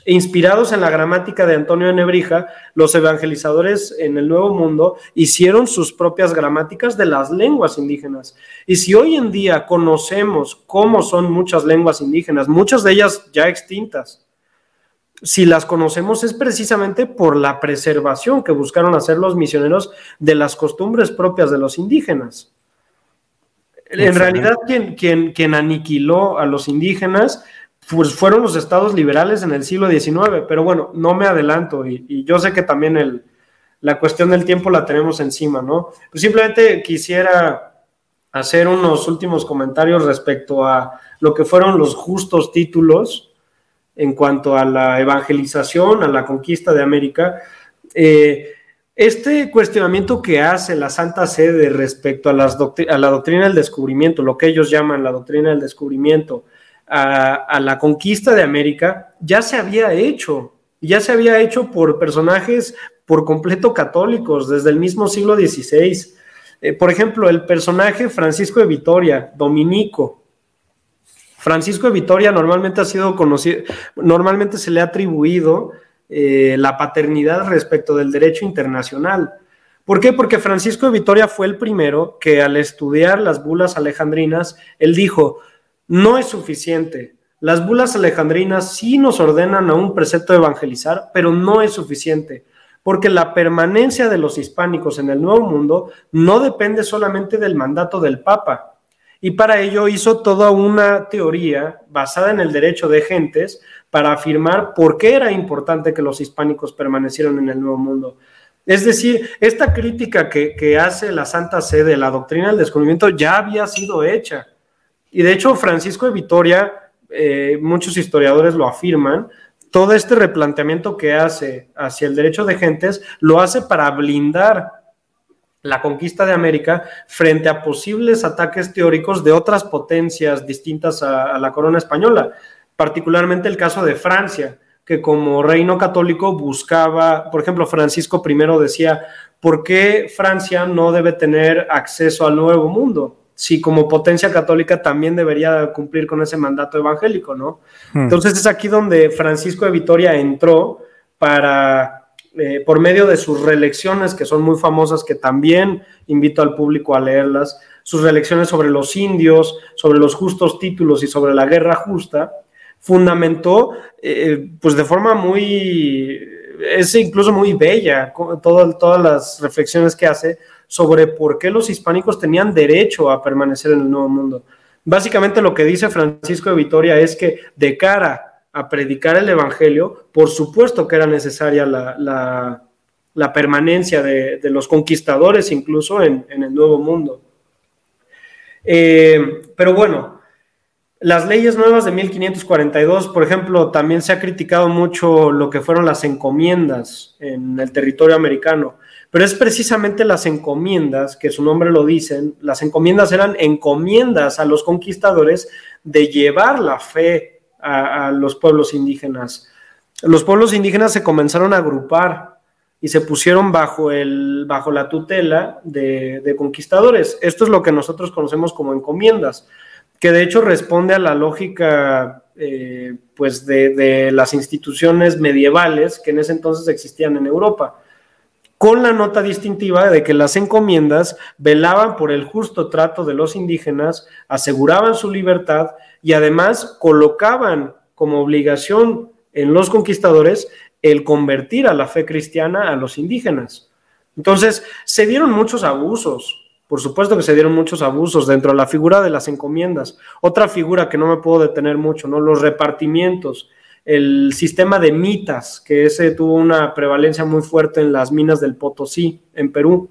Inspirados en la gramática de Antonio de Nebrija, los evangelizadores en el Nuevo Mundo hicieron sus propias gramáticas de las lenguas indígenas. Y si hoy en día conocemos cómo son muchas lenguas indígenas, muchas de ellas ya extintas, si las conocemos es precisamente por la preservación que buscaron hacer los misioneros de las costumbres propias de los indígenas. En realidad, quien, quien, quien aniquiló a los indígenas pues fueron los estados liberales en el siglo XIX, pero bueno, no me adelanto y, yo sé que también el, la cuestión del tiempo la tenemos encima, ¿no? Pues simplemente quisiera hacer unos últimos comentarios respecto a lo que fueron los justos títulos en cuanto a la evangelización, a la conquista de América. Eh, este cuestionamiento que hace la Santa Sede respecto a, las a, la doctrina del descubrimiento, lo que ellos llaman la doctrina del descubrimiento, a, la conquista de América, ya se había hecho, ya se había hecho por personajes por completo católicos desde el mismo siglo XVI. Eh, por ejemplo, el personaje Francisco de Vitoria, dominico, Francisco de Vitoria normalmente ha sido conocido, normalmente se le ha atribuido eh, la paternidad respecto del derecho internacional. ¿Por qué? Porque Francisco de Vitoria fue el primero que al estudiar las bulas alejandrinas, él dijo, no es suficiente. Las bulas alejandrinas sí nos ordenan a un precepto evangelizar, pero no es suficiente, porque la permanencia de los hispánicos en el Nuevo Mundo no depende solamente del mandato del Papa, y para ello hizo toda una teoría basada en el derecho de gentes para afirmar por qué era importante que los hispánicos permanecieran en el Nuevo Mundo. Es decir, esta crítica que, hace la Santa Sede, la doctrina del descubrimiento, ya había sido hecha. Y de hecho, Francisco de Vitoria, eh, muchos historiadores lo afirman, todo este replanteamiento que hace hacia el derecho de gentes lo hace para blindar la conquista de América frente a posibles ataques teóricos de otras potencias distintas a, la corona española, particularmente el caso de Francia, que como reino católico buscaba, por ejemplo, Francisco I decía, ¿por qué Francia no debe tener acceso al nuevo mundo? Si como potencia católica también debería cumplir con ese mandato evangélico, ¿no? Hmm. Entonces es aquí donde Francisco de Vitoria entró para eh, por medio de sus reelecciones, que son muy famosas, que también invito al público a leerlas, sus reelecciones sobre los indios, sobre los justos títulos y sobre la guerra justa, fundamentó, eh, pues de forma muy, es incluso muy bella, todas las reflexiones que hace sobre por qué los hispánicos tenían derecho a permanecer en el Nuevo Mundo. Básicamente lo que dice Francisco de Vitoria es que de cara a predicar el Evangelio, por supuesto que era necesaria la, permanencia de, los conquistadores incluso en, el Nuevo Mundo. Eh, pero bueno, las leyes nuevas de 1542, por ejemplo, también se ha criticado mucho lo que fueron las encomiendas en el territorio americano, pero es precisamente las encomiendas, que su nombre lo dicen, las encomiendas eran encomiendas a los conquistadores de llevar la fe a, los pueblos indígenas. Los pueblos indígenas se comenzaron a agrupar y se pusieron bajo, el, bajo la tutela de, conquistadores. Esto es lo que nosotros conocemos como encomiendas, que de hecho responde a la lógica eh, pues de, de, las instituciones medievales que en ese entonces existían en Europa. con la nota distintiva de que las encomiendas velaban por el justo trato de los indígenas, aseguraban su libertad y además colocaban como obligación en los conquistadores el convertir a la fe cristiana a los indígenas. Entonces, se dieron muchos abusos, por supuesto que se dieron muchos abusos dentro de la figura de las encomiendas. Otra figura que no me puedo detener mucho, ¿no? Los repartimientos, el sistema de mitas, que ese tuvo una prevalencia muy fuerte en las minas del Potosí, en Perú.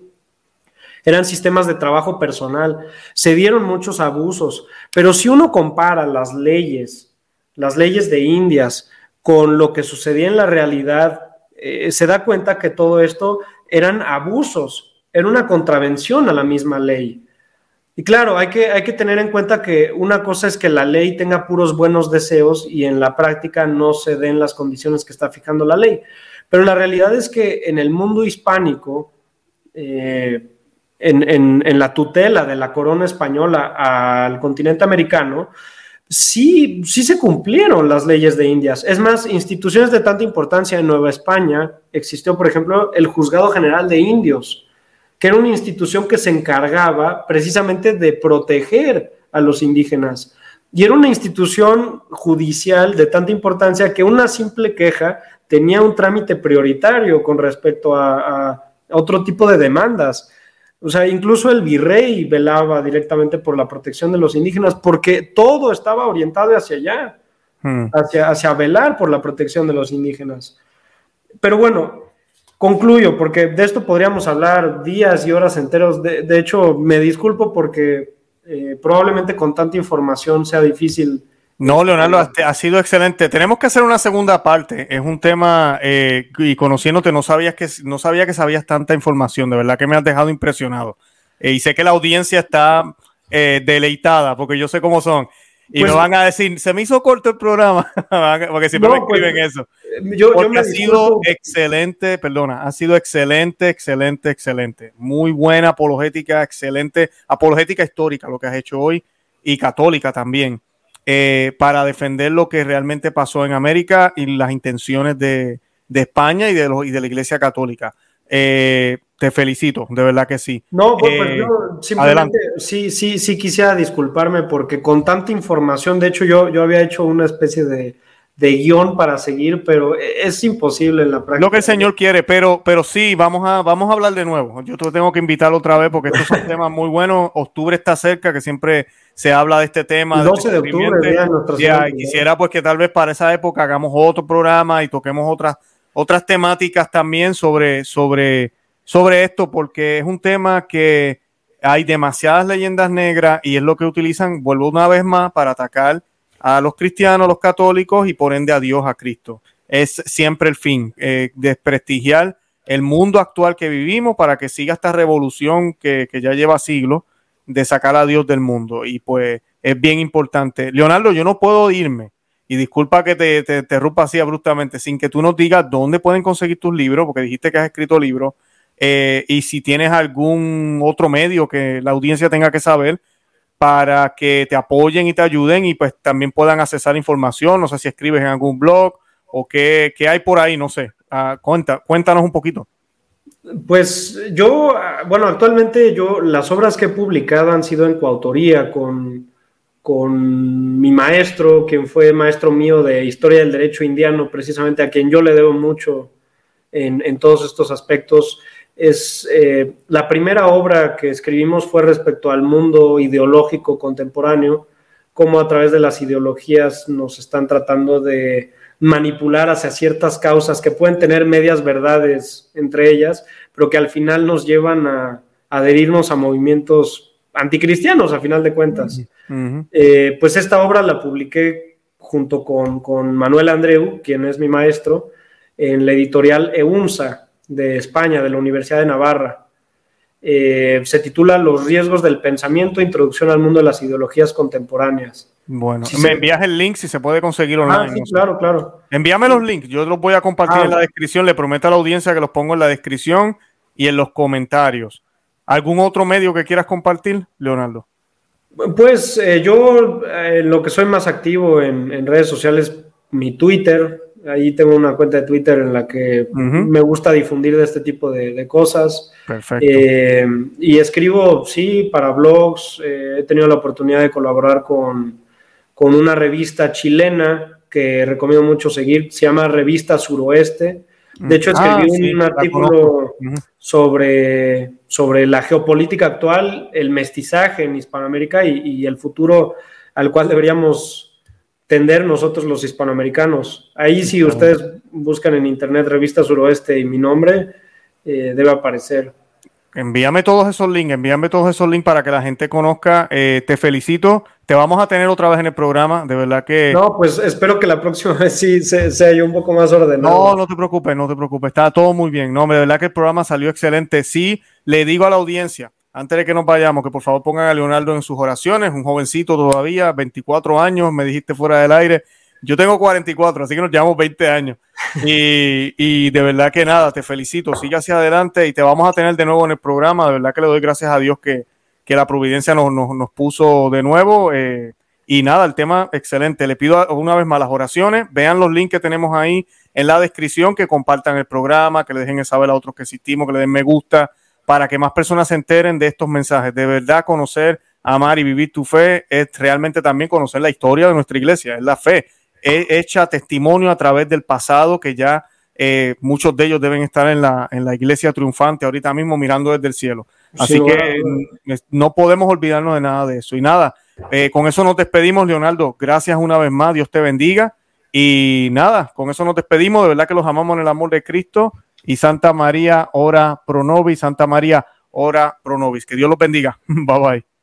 Eran sistemas de trabajo personal. Se dieron muchos abusos, pero si uno compara las leyes, las leyes de Indias, con lo que sucedía en la realidad, eh, se da cuenta que todo esto eran abusos era una contravención a la misma ley. Y claro, hay que, hay que tener en cuenta que una cosa es que la ley tenga puros buenos deseos y en la práctica no se den las condiciones que está fijando la ley. Pero la realidad es que en el mundo hispánico, eh, en, la tutela de la corona española al continente americano, sí, sí se cumplieron las leyes de Indias. Es más, instituciones de tanta importancia en Nueva España existió, por ejemplo, el Juzgado General de Indios, que era una institución que se encargaba precisamente de proteger a los indígenas. Y era una institución judicial de tanta importancia que una simple queja tenía un trámite prioritario con respecto a, otro tipo de demandas. O sea, incluso el virrey velaba directamente por la protección de los indígenas porque todo estaba orientado hacia allá, hmm. hacia, hacia velar por la protección de los indígenas. Pero bueno, Concluyo, porque de esto podríamos hablar días y horas enteros. De, hecho, me disculpo porque eh, probablemente con tanta información sea difícil. No, Leonardo, ha, sido excelente. Tenemos que hacer una segunda parte. Es un tema, eh, y conociéndote, no, sabías que, no sabía que sabías tanta información. De verdad que me has dejado impresionado. Eh, y sé que la audiencia está deleitada, porque yo sé cómo son. Y me pues van a decir, se me hizo corto el programa, (laughs) porque siempre me pues, escriben eso. Yo, porque ha sido excelente, perdona, ha sido excelente, excelente, excelente. Muy buena apologética, excelente apologética histórica lo que has hecho hoy y católica también, eh, para defender lo que realmente pasó en América y las intenciones de, de España y de, los, y de la Iglesia Católica. Eh, te felicito, de verdad que sí. No, pues, pues eh, yo simplemente sí, sí, sí quisiera disculparme porque con tanta información, de hecho yo, yo había hecho una especie de, guion para seguir, pero es imposible en la práctica. Lo que el Señor quiere, pero, pero sí, vamos a, vamos a hablar de nuevo. Yo te tengo que invitar otra vez porque estos son (laughs) temas muy buenos. Octubre está cerca, que siempre se habla de este tema. 12 de, octubre, ya, y quisiera pues que tal vez para esa época hagamos otro programa y toquemos otras, otras temáticas también sobre, sobre sobre esto porque es un tema que hay demasiadas leyendas negras y es lo que utilizan, vuelvo una vez más, para atacar a los cristianos, los católicos y por ende a Dios, a Cristo. Es siempre el fin, eh, desprestigiar el mundo actual que vivimos para que siga esta revolución que, ya lleva siglos de sacar a Dios del mundo. Y pues es bien importante. Leonardo, yo no puedo irme. Y disculpa que te, te, te así abruptamente, sin que tú nos digas dónde pueden conseguir tus libros, porque dijiste que has escrito libros eh, y si tienes algún otro medio que la audiencia tenga que saber para que te apoyen y te ayuden y pues también puedan accesar información, no sé si escribes en algún blog o qué, hay por ahí, no sé. Ah, cuenta, cuéntanos un poquito. Pues yo, bueno, actualmente yo las obras que he publicado han sido en coautoría con, con mi maestro, quien fue maestro mío de historia del derecho indiano, precisamente a quien yo le debo mucho en, en todos estos aspectos es eh, la primera obra que escribimos fue respecto al mundo ideológico contemporáneo, cómo a través de las ideologías nos están tratando de manipular hacia ciertas causas que pueden tener medias verdades entre ellas, pero que al final nos llevan a, adherirnos a movimientos anticristianos, a final de cuentas. Eh, pues esta obra la publiqué junto con, con Manuel Andreu, quien es mi maestro, en la editorial EUNSA, de España, de la Universidad de Navarra. Eh, se titula Los riesgos del pensamiento, introducción al mundo de las ideologías contemporáneas. Bueno, me envías el link si se puede conseguir online. Ah, sí, claro, claro. Envíame los links, yo los voy a compartir en la ah. descripción, le prometo a la audiencia que los pongo en la descripción y en los comentarios. ¿Algún otro medio que quieras compartir, Leonardo? Pues eh, yo eh, lo que soy más activo en, en redes sociales, mi Twitter, Ahí tengo una cuenta de Twitter en la que me gusta difundir de este tipo de, cosas. Perfecto. Eh, y escribo, sí, para blogs. Eh, he tenido la oportunidad de colaborar con, con una revista chilena que recomiendo mucho seguir. Se llama Revista Suroeste. De hecho, ah, escribí un artículo sobre, sobre la geopolítica actual, el mestizaje en Hispanoamérica y, el futuro al cual deberíamos tender nosotros los hispanoamericanos. Ahí si ustedes buscan en internet Revista Suroeste y mi nombre, eh, debe aparecer. Envíame todos esos links, envíame todos esos links para que la gente conozca. Eh, te felicito. Te vamos a tener otra vez en el programa. De verdad que. No, pues espero que la próxima (laughs) vez sí sea un poco más ordenado. No, no te preocupes, no te preocupes. Está todo muy bien. No, de verdad que el programa salió excelente. Sí, le digo a la audiencia, antes de que nos vayamos, que por favor pongan a Leonardo en sus oraciones. Un jovencito todavía, 24 años, me dijiste fuera del aire. Yo tengo 44, así que nos llevamos 20 años. Y, de verdad que nada, te felicito, sigue hacia adelante y te vamos a tener de nuevo en el programa. De verdad que le doy gracias a Dios que, la providencia nos, nos, puso de nuevo. Eh, y nada, el tema excelente. Le pido una vez más las oraciones. Vean los links que tenemos ahí en la descripción, que compartan el programa, que le dejen saber a otros que existimos, que le den me gusta, para que más personas se enteren de estos mensajes. De verdad, conocer, amar y vivir tu fe es realmente también conocer la historia de nuestra iglesia, es la fe hecha testimonio a través del pasado que ya eh, muchos de ellos deben estar en la, en la iglesia triunfante ahorita mismo mirando desde el cielo. Así que mm, no podemos olvidarnos de nada de eso. Y nada, eh, con eso nos despedimos, Leonardo. Gracias una vez más, Dios te bendiga. Y nada, con eso nos despedimos. De verdad que los amamos en el amor de Cristo. Y Santa María, ora pro nobis. Santa María, ora pro nobis. Que Dios los bendiga. (laughs) bye bye.